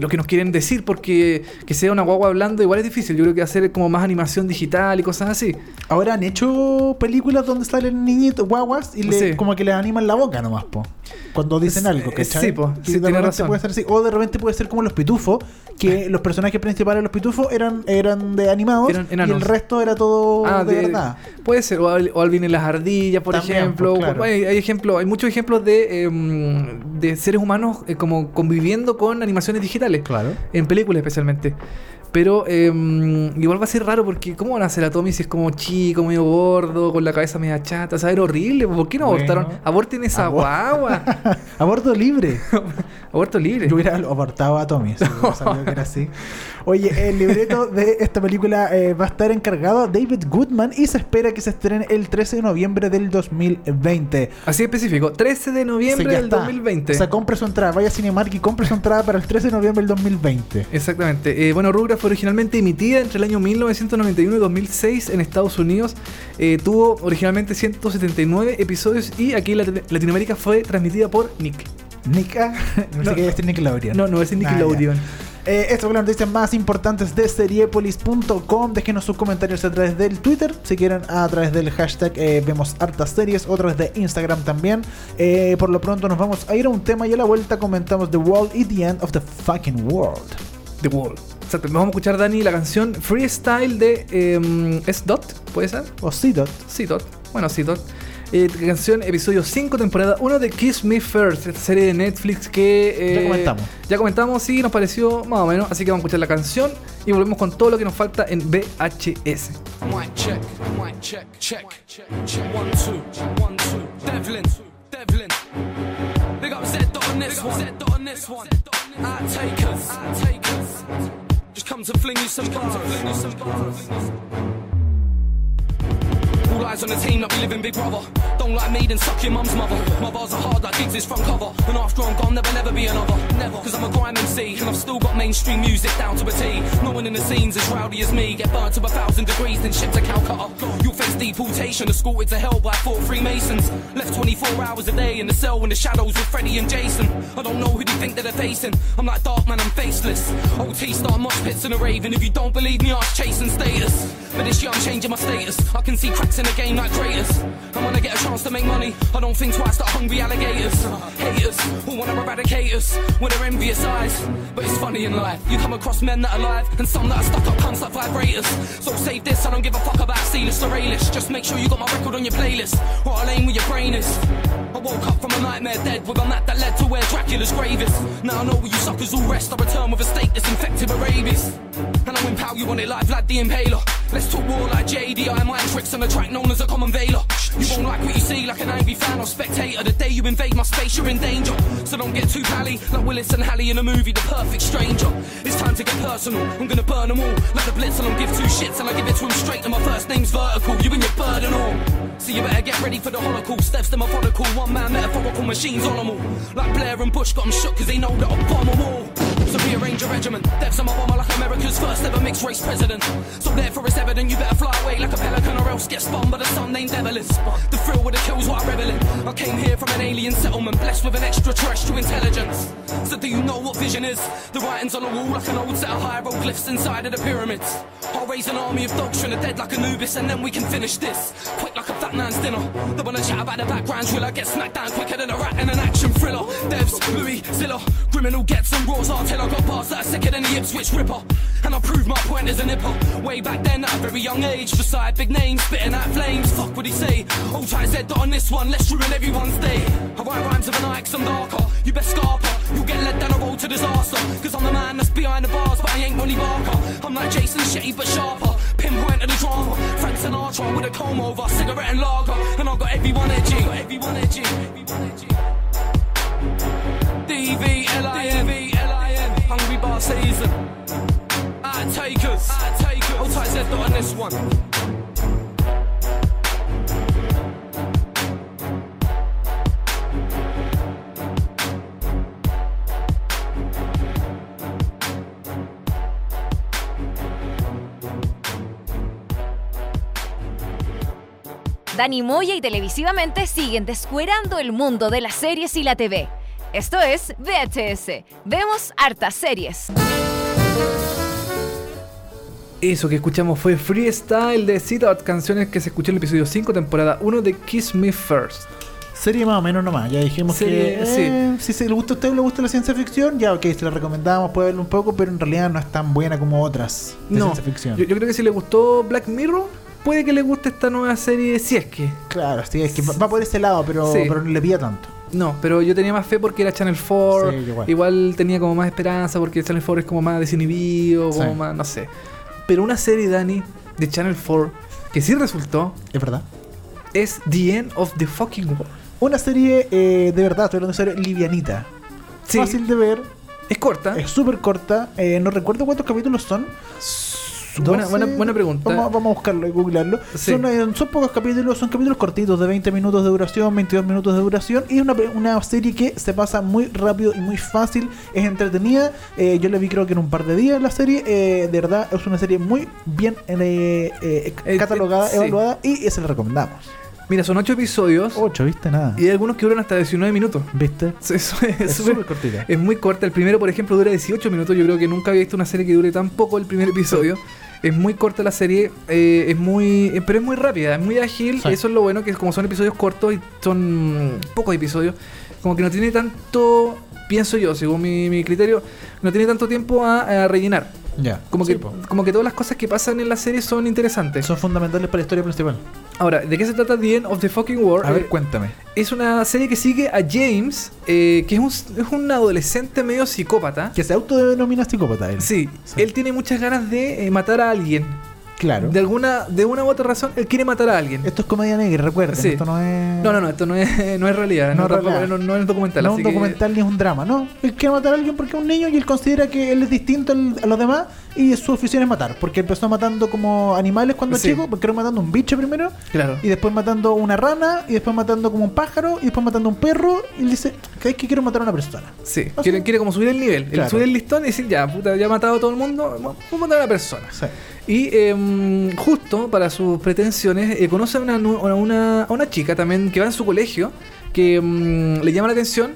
lo que nos quieren decir, porque que sea una guagua hablando igual es difícil. Yo creo que hacer como más animación digital y cosas así. Ahora han hecho películas donde salen niñitos, guaguas, y le, Sí. como que le animan la boca nomás, po. Cuando dicen algo, eh, ¿cachai? sí, po. Y Sí, de tiene razón. puede ser así. O de repente puede ser como los pitufos, que los personajes principales de los pitufos eran, eran de animados Eran y el resto era todo Ah, de, de- verdad. Puede ser, o, o Alvin en las ardillas, por También, ejemplo. pues, claro. hay, hay ejemplos, hay muchos ejemplos de, em, de seres humanos eh, como conviviendo con animaciones digitales. Claro. En películas especialmente. Pero em, igual va a ser raro porque ¿cómo van a hacer a Tommy si es como chico, medio gordo, con la cabeza media chata? O sea, era horrible. ¿Por qué no Bueno. abortaron? Aborten esa Abor- guagua. Aborto libre. Aborto libre. Yo hubiera abortado a Tommy, si que era así. Oye, el libreto de esta película eh, va a estar encargado a David Goodman y se espera que se estrene el 13 de noviembre del 2020. Así específico. 13 de noviembre del está. 2020. O sea, compre su entrada, vaya a Cinemark y compre su entrada para el 13 de noviembre del 2020. Exactamente. Eh, bueno, Rugrats fue originalmente emitida entre el año 1991 y 2006 en Estados Unidos. Eh, tuvo originalmente 179 episodios y aquí en Lat- Latinoamérica fue transmitida por Nick. Nica, no, No. sé qué es Nickelodeon. No, no es Ah, Nickelodeon. ya. Eh, estas son las noticias más importantes de seriepolis.com. Déjenos sus comentarios a través del Twitter, si quieren, a través del hashtag eh, vemos hartas series, o a través de Instagram también. Eh, por lo pronto nos vamos a ir a un tema y a la vuelta comentamos The World is the End of the Fucking World. The Wall. Exacto. Vamos a escuchar, Dani, la canción Freestyle de eh, S-Dot, ¿puede ser? O C-Dot. C-Dot. Bueno, C-Dot. Eh, canción, episodio 5, temporada 1 de Kiss Me First, esta serie de Netflix que... eh, Ya comentamos. Ya comentamos, sí, nos pareció más o menos, así que vamos a escuchar la canción y volvemos con todo lo que nos falta en VHS. Mic check, mic check, check, check, check. One, two, one, two. Devlin, Devlin. Big up Z dot on this one. Z dot on this one. Outtakers, outtakers. Just come to fling Come to fling you some bars. All eyes on the team like we live in Big Brother. Don't like me, then suck your mum's mother. My bars are hard like gigs is front cover. And after I'm gone, there'll never be another. Never. Cause I'm a grime MC, and I've still got mainstream music down to a T. No one in the scene's as rowdy as me. Get burnt to a thousand degrees, then shipped to Calcutta. You'll face deportation, escorted to hell by four Freemasons. Left 24 hours a day in the cell in the shadows with Freddy and Jason. I don't know who they think that they're facing. I'm like Dark Man, I'm faceless. OT star mosh pits in a rave, and if you don't believe me, ask chasing status. But this year I'm changing my status. I can see cracks in the game like craters. And when I get a chance to make money, I don't think twice that hungry alligators. Haters who wanna eradicate us with their envious eyes. But it's funny in life. You come across men that are alive and some that are stuck up cunts like vibrators. So save this, I don't give a fuck about C-list or A-list. Just make sure you got my record on your playlist. Or I'll aim where your brain is. I woke up from a nightmare dead with a map that led to where Dracula's grave is. Now I know where you suckers all rest. I return with a state that's infected with rabies. And I'll impale you on it like Vlad the Impaler. Let's talk war like JDI, mind tricks on a track known as a common veiler. You won't like what you see like an angry fan or spectator. The day you invade my space, you're in danger. So don't get too pally like Willis and Halley in a movie, The Perfect Stranger. It's time to get personal. I'm gonna burn them all like the Blitz. I don't give two shits and I give it to him straight. And my first name's vertical. You and your burden all. So you better get ready for the holocaust. Steps to methodical, one man metaphorical machines on them all. Like Blair and Bush got them shook cause they know that I'll bomb them all. So rearrange your regiment. Devs on my bomber like America's first ever mixed race president. So therefore it's evident you better fly away like a pelican or else get spun by the sun named Evelyn. The thrill with the kills what I revel in. I came here from an alien settlement blessed with an extraterrestrial intelligence. So do you know what vision is? The writings on the wall like an old set of hieroglyphs inside of the pyramids. I'll raise an army of dogs from the dead like Anubis and then we can finish this. Quick like a fat man's dinner. They wanna chat about the background will I get smacked down quicker than a rat in an action thriller. Devs, Louis, Zilla, criminal gets and roars until I got bars that are sicker than the Ipswich Ripper. And I prove my point as a nipper. Way back then at a very young age, beside big names, spitting out flames. Fuck what he say. Old tight Z on this one, let's ruin everyone's day. I write rhymes of an eye, cause I'm darker. You best scarper. You'll get led down a road to disaster. Cause I'm the man that's behind the bars, but I ain't Ronnie Barker. I'm like Jason Shetty, but sharper. Pinpoint of the drama. Frank Sinatra with a comb over, cigarette and lager. And I got everyone edgy. Got everyone edgy. Everyone edgy. Hungry Season. Dot on this one. Dani Moya y televisivamente siguen descuerando el mundo de las series y la TV. Esto es VHS. Vemos hartas series. Eso que escuchamos fue Freestyle de Citat, canciones que se escuchó en el episodio 5, temporada 1 de Kiss Me First. Serie más o menos nomás. Ya dijimos Serie, que eh, si se le gusta a usted o le gusta la ciencia ficción, ya ok, se la recomendamos, puede verlo un poco, pero en realidad no es tan buena como otras de No, ciencia ficción. yo, yo creo que si le gustó Black Mirror, puede que le guste esta nueva serie, si es que. Claro, sí, es que va va por ese lado, pero, Sí. pero no le pilla tanto. No, pero yo tenía más fe porque era Channel 4. Sí, igual. igual. tenía como más esperanza porque Channel 4 es como más desinhibido, como Sí. más, no sé. Pero una serie, Dani, de Channel 4, que sí resultó, Es verdad. es The End of the Fucking World. Una serie eh, de verdad, estoy hablando de serie livianita. Sí. Fácil de ver, Es corta. es súper corta. eh, no recuerdo cuántos capítulos son. Buena, 12. buena, buena pregunta. Vamos, vamos a buscarlo y googlearlo. Sí. Son, eh, son pocos capítulos, son capítulos cortitos de 20 minutos de duración, 22 minutos de duración. Y es una, una serie que se pasa muy rápido y muy fácil. Es entretenida. Eh, yo la vi creo que en un par de días la serie. Eh, de verdad, es una serie muy bien eh, eh, Eh, catalogada, sí. evaluada. Y se la recomendamos. Mira, son ocho episodios 8, ¿viste? Nada. y hay algunos que duran hasta 19 minutos. ¿Viste? Eso es, súper- cortita. es muy corta. El primero, por ejemplo, dura 18 minutos. Yo creo que nunca había visto una serie que dure tan poco el primer episodio. Es muy corta la serie, eh, es muy, eh, pero es muy rápida, es muy ágil. Sí. Eso es lo bueno, que como son episodios cortos y son pocos episodios, como que no tiene tanto, pienso yo, según mi, mi criterio, no tiene tanto tiempo a, a rellenar. Ya. Como, Sí, que, po. como que todas las cosas que pasan en la serie son interesantes. Son fundamentales para la historia principal. Ahora, ¿de qué se trata The End of the Fucking War? A ver, Eh, cuéntame. es una serie que sigue a James, eh, que es un, es un adolescente medio psicópata. Que se autodenomina psicópata él. Sí, Sí. él tiene muchas ganas de eh, matar a alguien. Claro. De alguna, de una u otra razón, él quiere matar a alguien. Esto es comedia negra, recuerden. Sí. Esto no es. No, no, no, esto no es, no es realidad. No No, es realidad. no- no es documental. No es un que- documental ni es un drama, no. Él quiere matar a alguien porque es un niño y él considera que él es distinto a los demás y su afición es matar. Porque empezó matando como animales cuando Sí. chico, porque era matando un bicho primero, Claro. y después matando una rana, y después matando como un pájaro, y después matando un perro, y él dice, que es que quiero matar a una persona. Sí, quiere, quiere como subir el nivel. Claro. subir el listón y decir, ya, puta, ya he matado a todo el mundo, vamos a matar a una persona. Sí. Y em, justo para sus pretensiones, eh, conoce a una, a, una, a una chica también que va en su colegio, que em, le llama la atención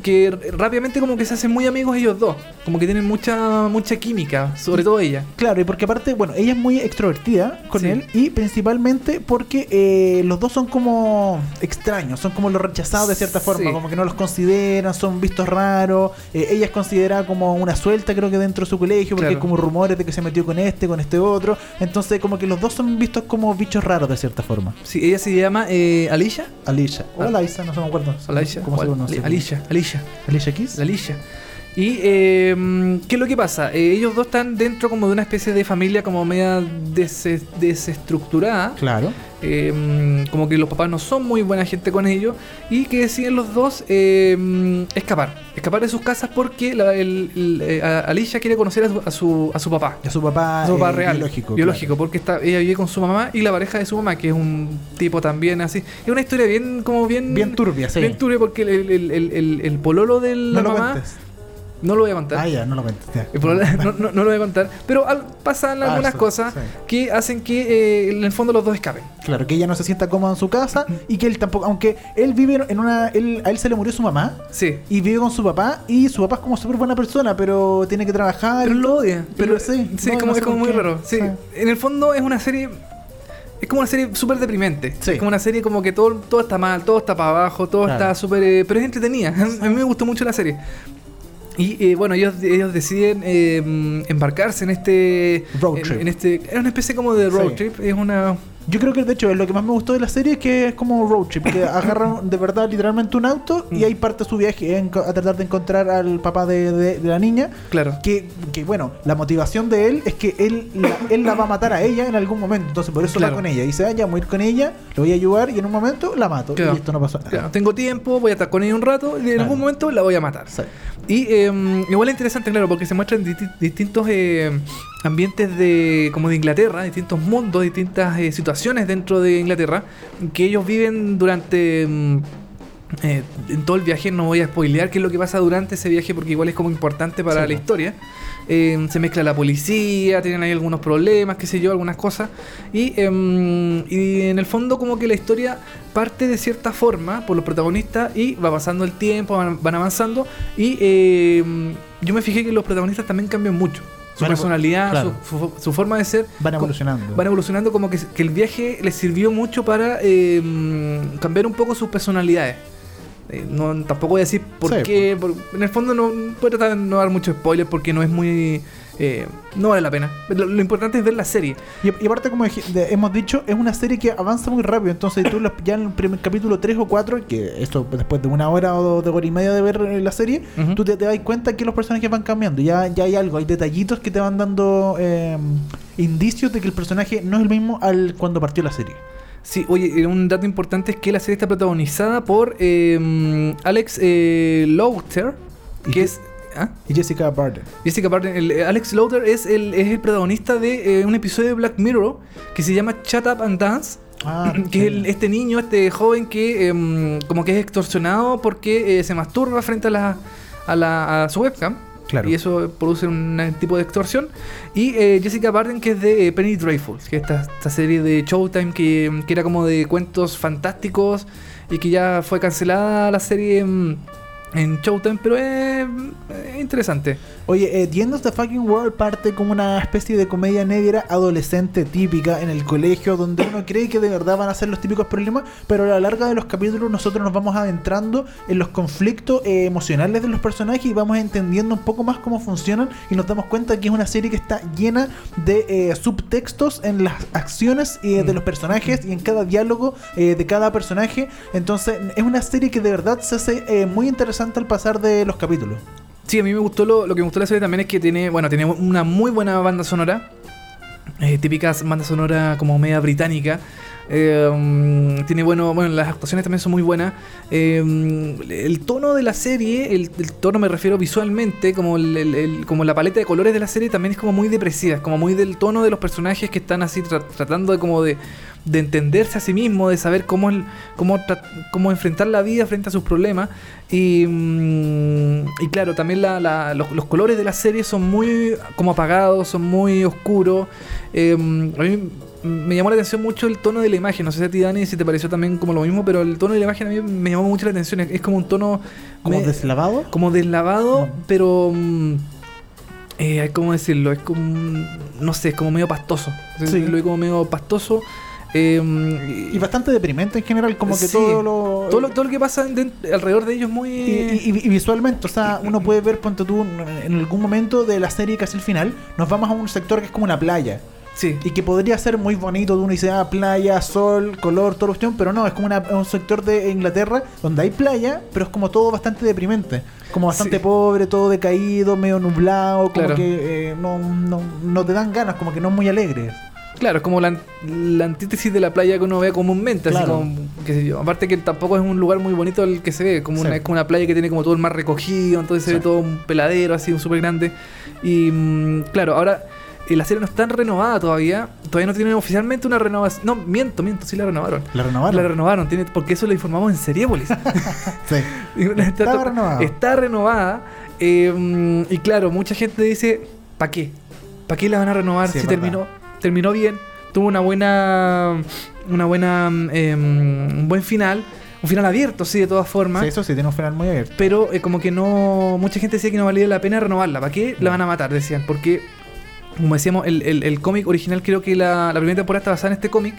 que rápidamente como que se hacen muy amigos ellos dos. Como que tienen mucha, mucha química, sobre todo ella. Claro, y porque aparte, bueno, ella es muy extrovertida con Sí. él y principalmente porque eh, los dos son como extraños, son como los rechazados de cierta forma, Sí. como que no los consideran, son vistos raros. eh, ella es considerada como una suelta, creo que dentro de su colegio, porque Claro. hay como rumores de que se metió con este, con este otro. Entonces, como que los dos son vistos como bichos raros de cierta forma. Sí, ella se llama eh, Alicia. Alicia. O Ah. Alicia, no se me acuerdo. Alicia. ¿Cómo se conoce? Alicia, Alicia. Alicia Keys. La Alicia. Y, eh, ¿qué es lo que pasa? Eh, ellos dos están dentro como de una especie de familia como media des- desestructurada. Claro. Eh, como que los papás no son muy buena gente con ellos. Y que deciden los dos eh, escapar. Escapar de sus casas porque la, el- el- eh, a- Alicia quiere conocer a su, a su, a su papá. A su papá, A su papá eh, real. biológico. Biológico, porque está, ella vive con su mamá y la pareja de su mamá, que es un tipo también así. Es una historia bien, como bien. Bien turbia, sí. Bien turbia porque el, pololo de la No mamá. No lo voy a contar. Ah, ya, no lo cuentes. no, no- no lo voy a contar. Pero al- pasan Ah, algunas sí, cosas sí. que hacen que eh, en el fondo los dos escapen. Claro, que ella no se sienta cómoda en su casa y que él tampoco, aunque él vive en una, él, a él se le murió su mamá Sí. y vive con su papá y su papá es como súper buena persona, pero tiene que trabajar. Pero y lo odia. Pero Pero sí, sí, no, como, es como muy raro. Sí. Sí. En el fondo es una serie. Es como una serie súper deprimente. Sí. Es como una serie como que todo, todo está mal, todo está para abajo, todo Claro. está súper. eh, pero es entretenida. A mí me gustó mucho la serie. Y eh, bueno, ellos, ellos deciden eh, embarcarse en este. Road trip. En, este, es una especie como de road Sí. trip. Es una. Yo creo que de hecho lo que más me gustó de la serie es que es como un road trip, que agarran de verdad literalmente un auto y ahí parte su viaje en a tratar de encontrar al papá de, de- de la niña. Claro. Que, que, bueno, la motivación de él es que él la, él la va a matar a ella en algún momento, entonces por eso Claro. va con ella. Y dice, ah, ya voy a ir con ella, lo voy a ayudar y en un momento la mato. Claro. Y esto no pasó nada. Claro, tengo tiempo, voy a estar con ella un rato y en algún momento la voy a matar. Sí. Y eh, igual es interesante, claro, porque se muestran disti- distintos eh, ambientes de como de Inglaterra, distintos mundos, distintas eh, situaciones dentro de Inglaterra que ellos viven durante mm, eh, en todo el viaje. No voy a spoilear qué es lo que pasa durante ese viaje porque igual es como importante para Sí, la historia. Eh, se mezcla la policía, tienen ahí algunos problemas, qué sé yo, algunas cosas. Y, em, y en el fondo como que la historia parte de cierta forma por los protagonistas y va pasando el tiempo, van, van avanzando. Y em, yo me fijé que los protagonistas también cambian mucho. Su Van personalidad, claro. su, su- su forma de ser. Van evolucionando. Van evolucionando como que, que el viaje les sirvió mucho para em, cambiar un poco sus personalidades. Eh, no, tampoco voy a decir por Sí. qué. por- en el fondo no puedo tratar de no dar mucho spoiler porque no es muy. eh, no vale la pena. Lo, lo importante es ver la serie. Y, y aparte, como de- hemos dicho, es una serie que avanza muy rápido. Entonces, tú los- ya en el primer capítulo 3 o 4, que esto después de una hora o de hora y media de ver eh, la serie, Ujú. tú te, te das cuenta que los personajes van cambiando. Ya, ya hay algo, hay detallitos que te van dando eh, indicios de que el personaje no es el mismo al cuando partió la serie. Sí, oye, eh, un dato importante es que la serie está protagonizada por eh, Alex eh, Loughter, ¿Y que qué- es. ¿Ah? Y Jessica Barden. Jessica Barden, el, eh, Alex Lauder es el, es el protagonista de eh, un episodio de Black Mirror que se llama Shut Up and Dance. Ah, que es el- este niño, este joven que em, como que es extorsionado porque eh, se masturba frente a, la, a, la, a su webcam. Y eso produce un tipo de extorsión. Y eh, Jessica Barden, que es de eh, Penny Dreadful, que es esta, esta serie de Showtime que, que era como de cuentos fantásticos y que ya fue cancelada la serie em, en Showtime, pero es es interesante. Oye, eh, The End of the Fucking World parte como una especie de comedia negra adolescente típica en el colegio, donde uno cree que de verdad van a ser los típicos problemas, pero a la larga de los capítulos nosotros nos vamos adentrando en los conflictos eh, emocionales de los personajes y vamos entendiendo un poco más cómo funcionan y nos damos cuenta que es una serie que está llena de eh, subtextos en las acciones eh, de los personajes y en cada diálogo de cada personaje. Entonces es una serie que de verdad se hace muy interesante al pasar de los capítulos. Sí, a mí me gustó lo, lo que me gustó la serie también es que tiene, bueno, tiene una muy buena banda sonora. Eh, típica banda sonora como media británica. Eh, mm, tiene bueno, bueno, las actuaciones también son muy buenas. Eh, mm, el tono de la serie, el, tono me refiero visualmente, como, el- como la paleta de colores de la serie también es como muy depresiva, es como muy del tono de los personajes que están así tra- tratando de como de, de entenderse a sí mismos, de saber cómo, cómo, cómo enfrentar la vida frente a sus problemas. Y, mm, y claro, también los colores de la serie son muy como apagados, son muy oscuros. Eh, a mí me llamó la atención mucho el tono de la imagen. No sé si a ti, Dani, si te pareció también como lo mismo, pero el tono de la imagen a mí me llamó mucho la atención. Es, como un tono Como me- deslavado. como deslavado, Mm. pero... mm, eh, ¿Cómo decirlo? Es como... No sé, es como medio pastoso. Sí. Lo vi como medio pastoso. eh, Y bastante deprimente en general, como que Sí. todo lo... todo, lo, todo lo que pasa alrededor de ellos es muy... y, y- y visualmente, o sea, uno puede ver, ponte tú, en algún momento de la serie casi el final, nos vamos a un sector que es como una playa. Sí. Y que podría ser muy bonito, de uno dice, ah, playa, sol, color, toda la cuestión, pero no, es como una- un sector de Inglaterra donde hay playa, pero es como todo bastante deprimente. Como bastante Sí. pobre, todo decaído, medio nublado, como Claro. que eh, no, no, no te dan ganas, como que no es muy alegre. Claro, es como la, la antítesis de la playa que uno ve comúnmente, así Claro. como, qué sé yo. Aparte que tampoco es un lugar muy bonito el que se ve, como Sí. una, es como una playa que tiene como todo el mar recogido, entonces se ve todo un peladero así, un súper grande. Y mm, claro, ahora la serie no está renovada todavía, todavía no tiene oficialmente una renovación. No, miento, miento, sí la renovaron. ¿La renovaron? La renovaron, tiene, porque eso lo informamos en Seriepolis. Sí. está, renovada. Está renovada. eh, mm, y claro, mucha gente dice, ¿para qué? ¿Para qué la van a renovar Sí, si terminó, terminó bien? Tuvo una buena. Una buena. eh, un buen final. Un final abierto, sí, de todas formas. Sí, eso sí, tiene un final muy abierto. Pero eh, como que no. Mucha gente decía que no valía la pena renovarla. ¿Para qué la van a matar? Decían. Porque, como decíamos, el, el- el cómic original, creo que la, la primera temporada está basada en este cómic.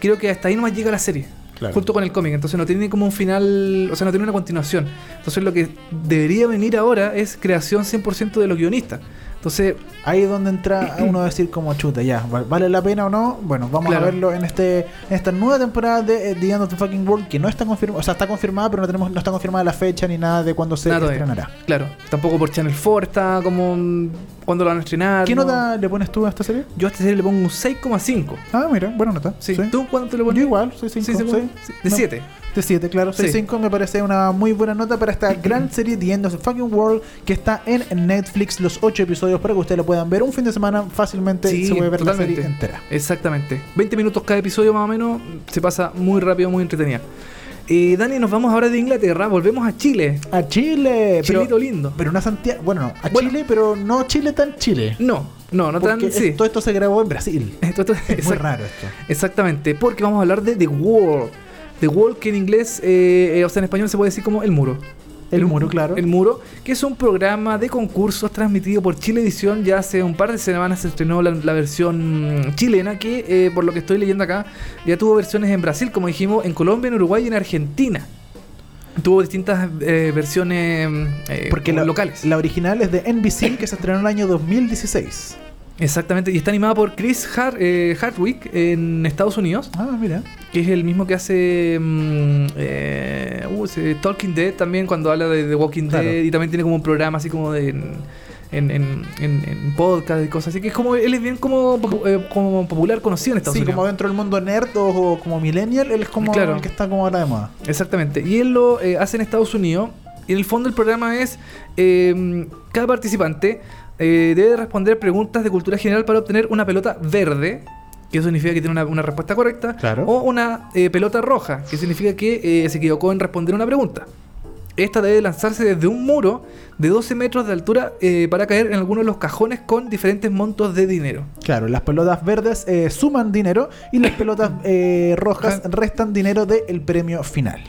Creo que hasta ahí nomás llega la serie. Claro. Junto con el cómic. Entonces no tiene como un final. O sea, no tiene una continuación. Entonces lo que debería venir ahora es creación 100% de los guionistas. Entonces, Ahí es donde entra uno a decir como chuta, ya, ¿val- ¿vale la pena o no? Bueno, vamos Claro. a verlo en este en esta nueva temporada de eh, The End of the Fucking World, que no está confirmada, o sea, está confirmada, pero no tenemos no está confirmada la fecha ni nada de cuándo se nada estrenará. Claro. Tampoco por Channel 4 está como. mm, ¿Cuándo lo van a estrenar? ¿Qué no. nota le pones tú a esta serie? Yo a esta serie le pongo un 6,5. Ah, mira, buena nota. Sí. ¿Tú cuánto le pones? Yo igual, soy 5. Sí, sí, sí. De 7. De 7, claro. Sí. 6.5 me parece una muy buena nota para esta gran serie The End of the Fucking World que está en Netflix, los 8 episodios para que ustedes lo puedan ver un fin de semana fácilmente Sí, se puede ver la totalmente. serie entera. Exactamente. 20 minutos cada episodio más o menos. Se pasa muy rápido, muy entretenida. Eh, Dani, nos vamos ahora de Inglaterra. Volvemos a Chile. A Chile, Chilito pero, lindo. pero no a Santiago, bueno, no, a Bueno. Chile, pero no Chile tan Chile. No, no, no tan... Sí. todo esto se grabó en Brasil. Esto- esto- Es muy raro esto. Exactamente, porque vamos a hablar de The Wall. The Wall, que en inglés, eh, eh, o sea, en español se puede decir como El Muro. El Muro, claro. El Muro, que es un programa de concursos transmitido por Chilevisión. Ya hace un par de semanas se estrenó la, la versión chilena, que eh, por lo que estoy leyendo acá, ya tuvo versiones en Brasil, como dijimos, en Colombia, en Uruguay y en Argentina. Tuvo distintas eh, versiones eh, Porque la, locales. la original es de NBC que se estrenó en el año 2016. Exactamente, y está animada por Chris Har- eh, Hardwick en Estados Unidos. Ah, mira. que es el mismo que hace mm, eh, uh, Talking Dead también cuando habla de The Walking Claro. Dead y también tiene como un programa así como de en, en, en- podcast y cosas así que es como él es bien como, eh, como popular conocido en Estados Sí, Unidos como dentro del mundo nerd o, o como millennial, él es como Claro. el que está como ahora de moda. exactamente y él lo eh, hace en Estados Unidos Y en el fondo el programa es, eh, cada participante eh, debe responder preguntas de cultura general para obtener una pelota verde, que eso significa que tiene una, una respuesta correcta, Claro. o una eh, pelota roja, que significa que eh, se equivocó en responder una pregunta. Esta debe lanzarse desde un muro de 12 metros de altura eh, para caer en alguno de los cajones con diferentes montos de dinero. Claro, las pelotas verdes eh, suman dinero y las pelotas eh, rojas restan dinero del premio final.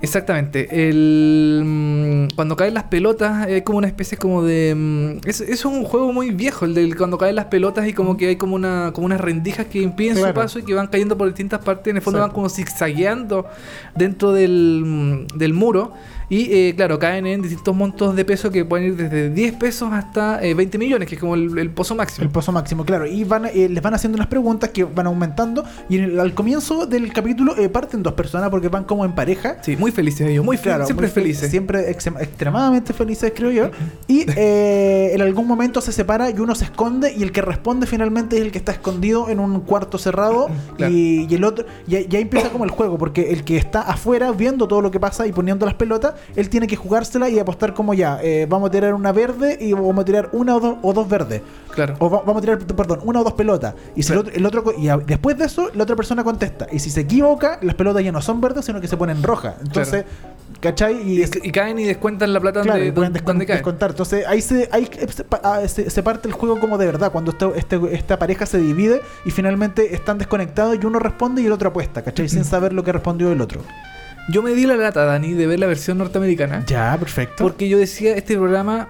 Exactamente. El, mm, cuando caen las pelotas es como una especie como de... mm, Es, es un juego muy viejo, el del cuando caen las pelotas y como que hay como una como unas rendijas que impiden Claro. su paso y que van cayendo por distintas partes. En el fondo van como zigzagueando dentro del, mm, del muro. Y eh, claro, caen en distintos montos de peso que pueden ir desde 10 pesos hasta eh, 20 millones, que es como el, el pozo máximo. El pozo máximo, claro. Y van, eh, les van haciendo unas preguntas que van aumentando. Y en el- al comienzo del capítulo eh, parten dos personas porque van como en pareja. Sí, muy felices ellos, muy, Claro, siempre muy fe- felices. Siempre ex- extremadamente felices, creo yo. Y eh, en algún momento se separa y uno se esconde y el que responde finalmente es el que está escondido en un cuarto cerrado Claro. y, y el otro... Y, y ahí empieza como el juego, porque el que está afuera viendo todo lo que pasa y poniendo las pelotas, él tiene que jugársela y apostar como ya, eh, vamos a tirar una verde y vamos a tirar una o dos, o dos verdes. Claro. O va- vamos a tirar, perdón, una o dos pelotas. Y si Claro. el otro, el otro y a- después de eso, la otra persona contesta. Y si se equivoca, las pelotas ya no son verdes, sino que se ponen rojas. Entonces, ¿cachai? Y, Y, es- y caen y descuentan la plata claro, donde, donde, donde caen. descontar. Entonces, ahí se, ahí se, pa- ah, se- se parte el juego como de verdad. Cuando este, este- esta pareja se divide y finalmente están desconectados y uno responde y el otro apuesta, ¿cachai? Sin saber lo que respondió el otro. Yo me di la lata, Dani, de ver la versión norteamericana. Ya, perfecto. Porque yo decía, este programa,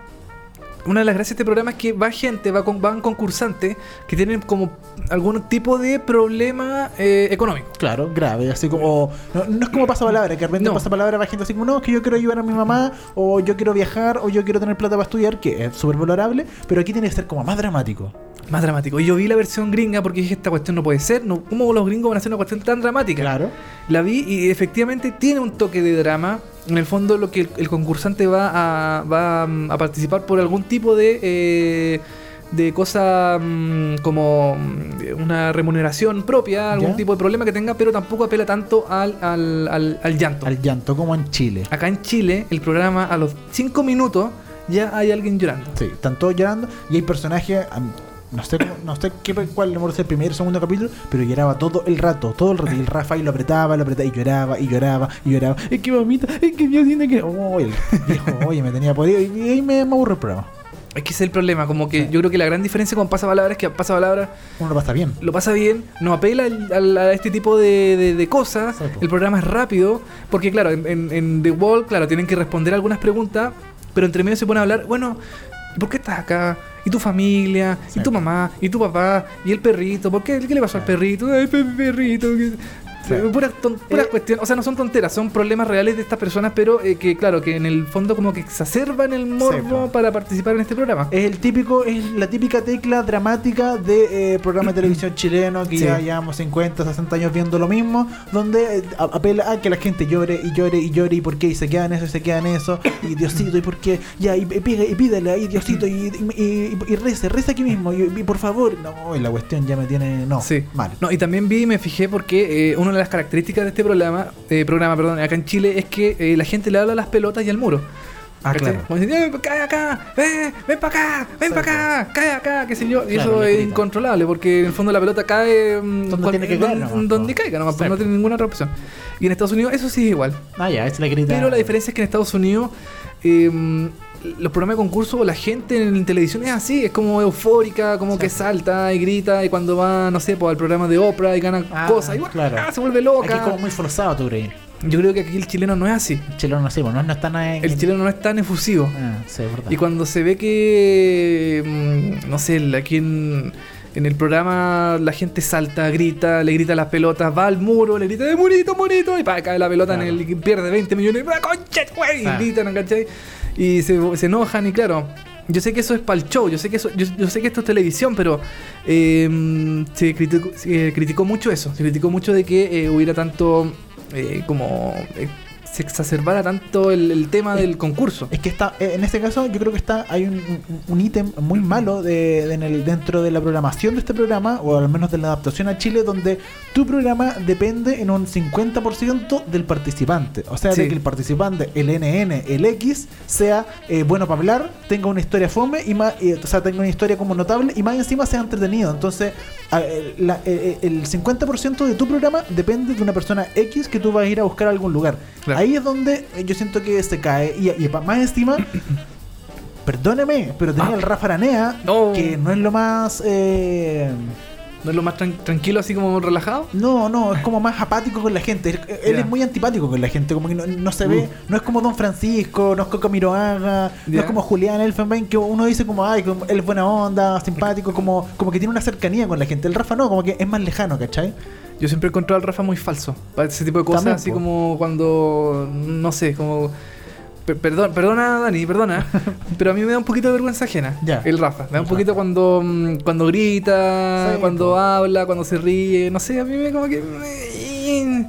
una de las gracias de este programa es que va gente, va con, van concursantes que tienen como algún tipo de problema eh, económico. Claro, grave, así como. No, no es como pasapalabra, que de repente No. pasapalabra va gente así como, no, es que yo quiero ayudar a mi mamá, o yo quiero viajar, o yo quiero tener plata para estudiar, que es súper valorable, pero aquí tiene que ser como más dramático. Más dramático. Y yo vi la versión gringa porque dije, esta cuestión no puede ser. No, ¿Cómo los gringos van a hacer una cuestión tan dramática? Claro. La vi y efectivamente tiene un toque de drama. En el fondo lo que el, el concursante va a, va mm, a participar por algún tipo de... eh, de cosa mm, como mm, una remuneración propia, algún Ya. tipo de problema que tenga, pero tampoco apela tanto al, al, al- al llanto. Al llanto, como en Chile. Acá en Chile, el programa a los 5 minutos ya hay alguien llorando. Sí, están todos llorando y hay personajes. No sé, cómo- no sé qué, cuál es el primer o segundo capítulo, pero lloraba todo el rato, todo el rato. Y el Rafael lo apretaba, lo apretaba y lloraba, y lloraba, y lloraba. Es que mamita, es que yo siento que. Oh, el viejo, oye, me tenía podido. Y ahí me, me aburre el programa. Es que ese es el problema, como que Sí. yo creo que la gran diferencia con Pasapalabra es que Pasapalabra Uno lo pasa bien. lo pasa bien, no apela al- a este tipo de, de- de cosas, el programa es rápido, porque claro, en, en- en The Wall, claro, tienen que responder algunas preguntas, pero entre medio se pone a hablar, bueno, ¿por qué estás acá? ¿Y tu familia? Sí. ¿Y tu mamá? ¿Y tu papá? ¿Y el perrito? ¿Por qué? ¿Qué le pasó al perrito? Ay, pe- perrito. Sí. Puras ton- puras Eh, cuestiones, o sea, no son tonteras, son problemas reales de estas personas, pero eh, que claro, que en el fondo como que exacerban el morbo po. para participar en este programa. Es el típico, es la típica tecla dramática de eh, programa de televisión chileno que Sí. ya llevamos 50, 60 años viendo lo mismo, donde eh, apela a que la gente llore y llore y llore y por qué y se queda en eso y se queda en eso y Diosito y por qué ya y, y, y pídele ahí Diosito y, y, y, reza, reza aquí mismo y, por favor, no, la cuestión ya me tiene, no, Sí. mal. No, y también vi y me fijé porque eh, una de las características de este programa, eh, programa perdón, acá en Chile es que eh, la gente le habla a las pelotas y al muro. Ah, claro. Como "Eh, cae acá, ven, ven para acá, ven para acá, cae acá, qué sé yo. Y Claro, eso es incontrolable porque en el fondo la pelota cae mm, Donde cual- tiene que don- caer nomás, donde po. caiga, nomás, Sí, pues no tiene ninguna otra opción. Y en Estados Unidos eso sí es igual. Ah, ya, es la grita. Pero la diferencia es que en Estados Unidos eh, los programas de concurso, la gente en televisión es así, es como eufórica, como Sí. que salta y grita y cuando va, no sé, pues, al programa de Oprah y gana Ah, cosas, y claro. ¡ah! se vuelve Aquí loca. es como muy forzado, tú crees. Yo creo que aquí el chileno no es así. El chileno no sé, pues, no, no está nada en El chileno no es tan efusivo. Ah, sí, es verdad. Y cuando se ve que, mm, no sé, aquí en, en el programa la gente salta, grita, le grita las pelotas, va al muro, le grita, ¡eh, murito, murito! Y para cae la pelota Claro. en el y pierde 20 millones, ¡ah, concha, güey! Y Claro. gritan, ¿cachai? Y se, se enojan y claro. Yo sé que eso es para el show, yo sé que eso, yo, yo sé que esto es televisión, pero eh, se, criticó, se criticó mucho eso, se criticó mucho de que eh, hubiera tanto eh, como eh, se exacerbara tanto el, el tema del concurso. Es que está, eh, en este caso, yo creo que está, hay un- un un ítem muy malo de, de- en el, dentro de la programación de este programa, o al menos de la adaptación a Chile, donde tu programa depende en un 50% del participante. O sea, de que el participante, el NN, el X, sea eh, bueno para hablar, tenga una historia fome, y más, eh, o sea, tenga una historia como notable y más encima sea entretenido. Entonces, el, la- eh, el 50% de tu programa depende de una persona X que tú vas a ir a buscar a algún lugar. Claro. Ahí es donde eh, yo siento que se cae. Y, y más encima, perdóneme, pero tenía el Rafa Aranea, No. que no es lo más. eh, ¿No es lo más tran- tranquilo, así como relajado? no, no, es como más apático con la gente. Él, es muy antipático con la gente, como que no, no se ve, no es como Don Francisco, no es Coco Miroaga, no es como Julián Elfenbein, que uno dice como, ay, como él es buena onda, simpático, como, como que tiene una cercanía con la gente. El Rafa no, como que es más lejano, ¿cachai? Yo siempre he encontrado al Rafa muy falso. Para ese tipo de cosas, También, así po. como cuando. No sé, como. Per- Perdón, perdona, Dani, perdona. pero a mí me da un poquito de vergüenza ajena. Ya. El Rafa. Me da un poquito cuando, mm, cuando grita, Sí, cuando habla, cuando se ríe. No sé, a mí me como que.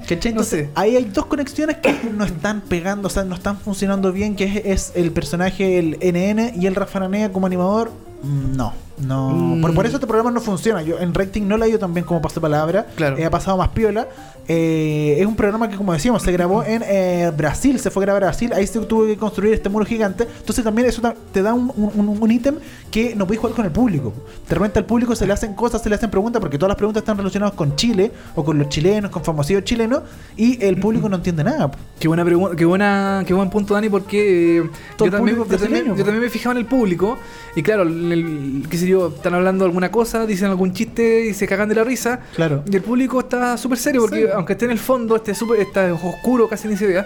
¿Cachai? No Entonces, sé. ahí hay dos conexiones que no están pegando, o sea, no están funcionando bien, que es, es el personaje, el NN y el Rafa Aranea como animador. Mm, No, no. Mm. Por, por eso este programa no funciona. Yo en rating no le ha ido tan bien como pasó palabra. Claro. Eh, ha pasado más piola. Eh, es un programa que, como decíamos, se grabó en eh, Brasil, se fue a grabar a Brasil. Ahí se tuvo que construir este muro gigante. Entonces también eso te da un, un, un- un ítem que no puedes jugar con el público. De repente al público se le hacen cosas, se le hacen preguntas, porque todas las preguntas están relacionadas con Chile o con los chilenos, con famosillos chilenos, y el público no entiende nada. Qué buena pregunta, qué buena, qué buen punto, Dani, porque eh, yo, también, yo, también, brasileño, yo también me he fijado en el público y claro, el, el- qué sé yo, están hablando alguna cosa, dicen algún chiste y se cagan de la risa. Claro. Y el público está súper serio porque Sí. aunque esté en el fondo, esté súper, está oscuro, casi ni se vea.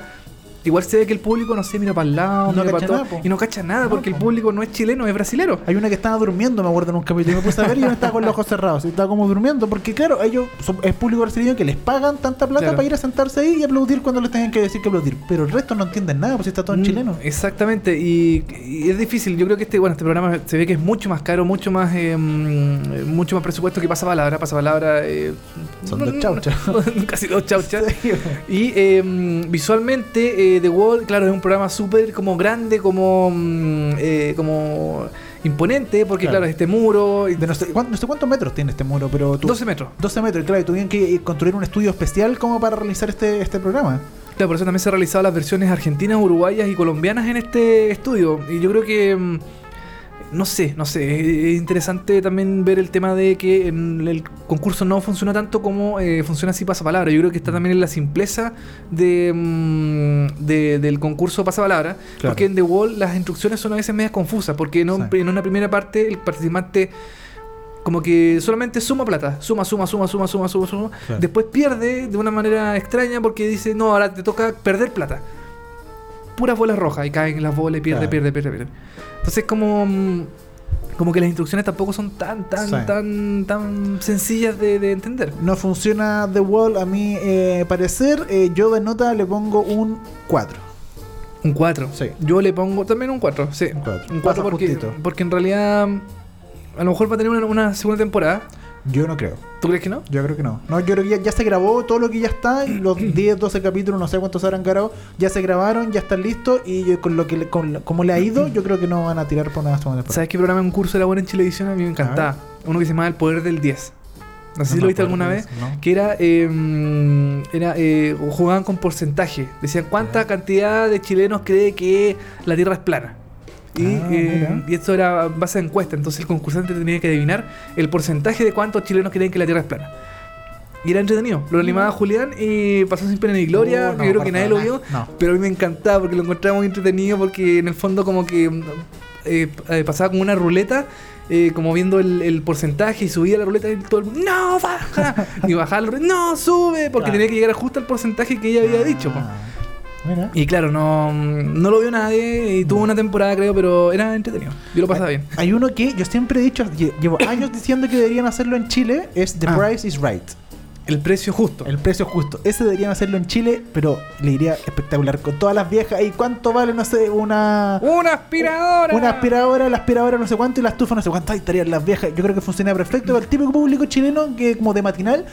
Igual se ve que el público, no sé, mira para el lado, No mira cacha para todo, nada, po. y no cacha nada No, porque el público no es chileno, es brasilero. Hay una que estaba durmiendo, me acuerdo en un capítulo. y Me puse a ver y yo estaba con los ojos cerrados. Y estaba como durmiendo. Porque, claro, ellos son, es público brasileño que les pagan tanta plata Claro. para ir a sentarse ahí y aplaudir cuando les tengan que decir que aplaudir. Pero el resto no entienden nada, pues está todo en Mm, chileno. Exactamente, y, y es difícil. Yo creo que este, bueno, este programa se ve que es mucho más caro, mucho más, eh, mm, mucho más presupuesto que pasa palabra, pasa palabra. eh, Son dos chauchas. Casi dos chauchas. Y eh, visualmente, The Wall, claro, es un programa súper como grande, como, mm, eh, como imponente, porque Claro. claro, es este muro, y De no, sé, no sé cuántos metros tiene este muro, pero tú, 12 metros. 12 metros, claro, y tuvieron que eh, construir un estudio especial como para realizar este, este programa. Claro, por eso también se han realizado las versiones argentinas, uruguayas y colombianas en este estudio. Y yo creo que. No sé, no sé. Es es interesante también ver el tema de que en el concurso no funciona tanto como eh, funciona así pasapalabra. Yo creo que está también en la simpleza de, mm, de- del concurso pasapalabra. Claro. Porque en The Wall las instrucciones son a veces medias confusas. Porque en, un- Sí. en una primera parte el participante como que solamente suma plata, suma, suma, suma, suma, suma, suma, suma. Claro. Después pierde de una manera extraña porque dice, no, ahora te toca perder plata. Puras bolas rojas y caen las bolas y pierde, Claro. pierde, pierde, pierde. Entonces como mm, como que las instrucciones tampoco son tan, tan, Sí. tan, tan sencillas de, de entender. No funciona The Wall a mi eh, parecer. Eh, yo de nota le pongo un 4. Un 4. Sí. Yo le pongo también un 4, sí. Un cuatro. Un 4 Pasa porque, porque en realidad a lo mejor va a tener una, una segunda temporada. Yo no creo. ¿Tú crees que no? Yo creo que no. No, yo creo que ya, ya se grabó todo lo que ya está. Los 10, 12 capítulos, no sé cuántos habrán grabado. Ya se grabaron, ya están listos. Y yo con lo que le- con, como le ha ido, yo creo que no van a tirar por nada segunda. ¿Sabes qué programa en curso era bueno en Televisión? A mí me encantaba. Uno que se llamaba El Poder del 10. No sé si No lo viste alguna de vez. no. Que era, eh, era eh, jugaban con porcentaje. Decían cuánta cantidad de chilenos cree que la Tierra es plana. Y, Ah, eh, y esto era base de encuesta. Entonces el concursante tenía que adivinar el porcentaje de cuántos chilenos creen que la Tierra es plana. Y era entretenido. Lo animaba Julián y pasó sin pena ni gloria. Uh, no, Yo creo que nadie lo vio. No. Pero a mí me encantaba porque lo encontraba muy entretenido porque en el fondo como que mm, eh, eh, pasaba como una ruleta, eh, como viendo el, el porcentaje y subía la ruleta y todo el mundo, ¡No, baja! y bajaba la ruleta, ¡No, sube! Porque Claro. tenía que llegar justo al porcentaje que ella había dicho. Ah, Mira. Y claro, no, no lo vio nadie y tuvo una temporada creo, pero era entretenido. Yo lo pasaba bien. Hay uno que yo siempre he dicho, lle- llevo años diciendo que deberían hacerlo en Chile, es The Ah. Price is Right. El precio justo. El precio justo. Ese deberían hacerlo en Chile, pero le iría espectacular. Con todas las viejas. ¿Y cuánto vale, no sé, una. ¡Una aspiradora! Una aspiradora, la aspiradora no sé cuánto y la estufa no sé cuánto. Ahí estarían las viejas. Yo creo que funciona perfecto para el típico público chileno que como de matinal.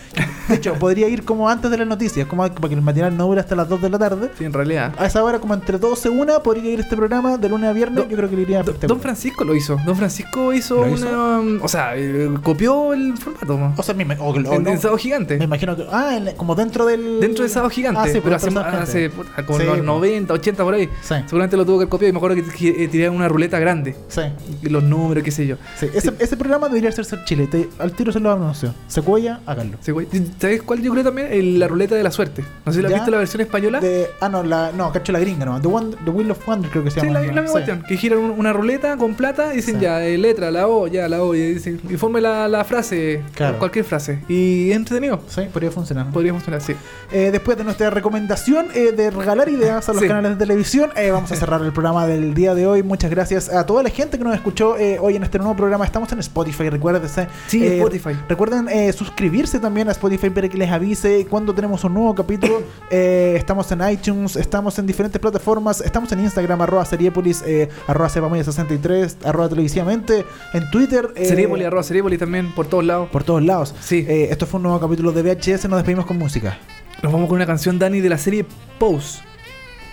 De hecho, podría ir como antes de las noticias, como para que el matinal no dure hasta las 2 de la tarde. Sí, en realidad. A esa hora, como entre 12 y 1, podría ir este programa de lunes a viernes. Yo creo que le iría espectacular. Don Francisco lo hizo. Don Francisco hizo ¿Lo una. um, O sea, eh, copió el formato. O sea, me, o- o no, Gigante. Me imagino que. Ah, como dentro del. Dentro de Sábado Gigante. Ah, sí, pero hace, hace puta, como Sí, los po. 90, 80 por ahí. Sí. Seguramente lo tuvo que copiar y me acuerdo que, que, eh, una ruleta grande. Sí. Los números, qué sé yo. Sí, ese, ese programa debería hacerse en Chile. Te- al tiro se lo anuncio. Secuoya, háganlo. Sí, güey. ¿Sabes cuál yo creo también? El- la ruleta de la suerte. No sé si la has visto la versión española. De, ah, no, la, no, cacho la gringa, no. The, Wonder- The Wheel of Wonder creo que se Sí, llama. la, la misma Sí. cuestión. Que giran un- una ruleta con plata y dicen Sí. ya, eh, letra, la O, ya, la O. Y, dicen, y forme la, la frase, Claro. cualquier frase. Y es entretenido. Sí, podría funcionar. Podría funcionar, sí. Eh, después de nuestra recomendación eh, de regalar ideas a los Sí. canales de televisión, eh, vamos a cerrar el programa del día de hoy. Muchas gracias a toda la gente que nos escuchó hoy en este nuevo programa. Estamos en Spotify, recuérdense. Sí, Spotify. Recuerden suscribirse también a Spotify para que les avise cuando tenemos un nuevo capítulo. Estamos en iTunes, estamos en diferentes plataformas, estamos en Instagram, arroba Seriepolis, arroba Cepamoya63, arroba televisivamente, en Twitter. eh, Seriepoli, arroba Seriepoli también, por todos lados. por todos lados. Sí. Esto fue un nuevo capítulo de VHS. Nos despedimos con música. Nos vamos con una canción, Dani, de la serie Pose.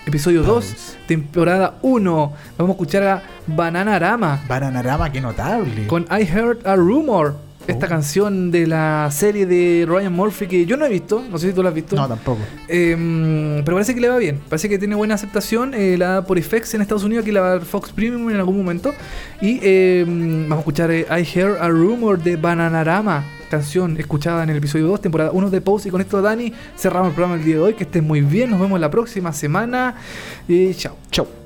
Episodio 2, Pose. temporada 1. Vamos a escuchar a Bananarama Bananarama, qué notable. con I Heard a Rumor. Esta Oh. canción de la serie de Ryan Murphy que yo no he visto, no sé si tú la has visto. No, tampoco. Eh, pero parece que le va bien, parece que tiene buena aceptación. eh, la da por FX en Estados Unidos, aquí la va a dar Fox Premium en algún momento. Y eh, vamos a escuchar eh, I Heard a Rumor de Bananarama, canción escuchada en el episodio 2, temporada 1 de Pose. Y con esto, Dani, cerramos el programa el día de hoy. Que estén muy bien, nos vemos la próxima semana. Y chao. Chau.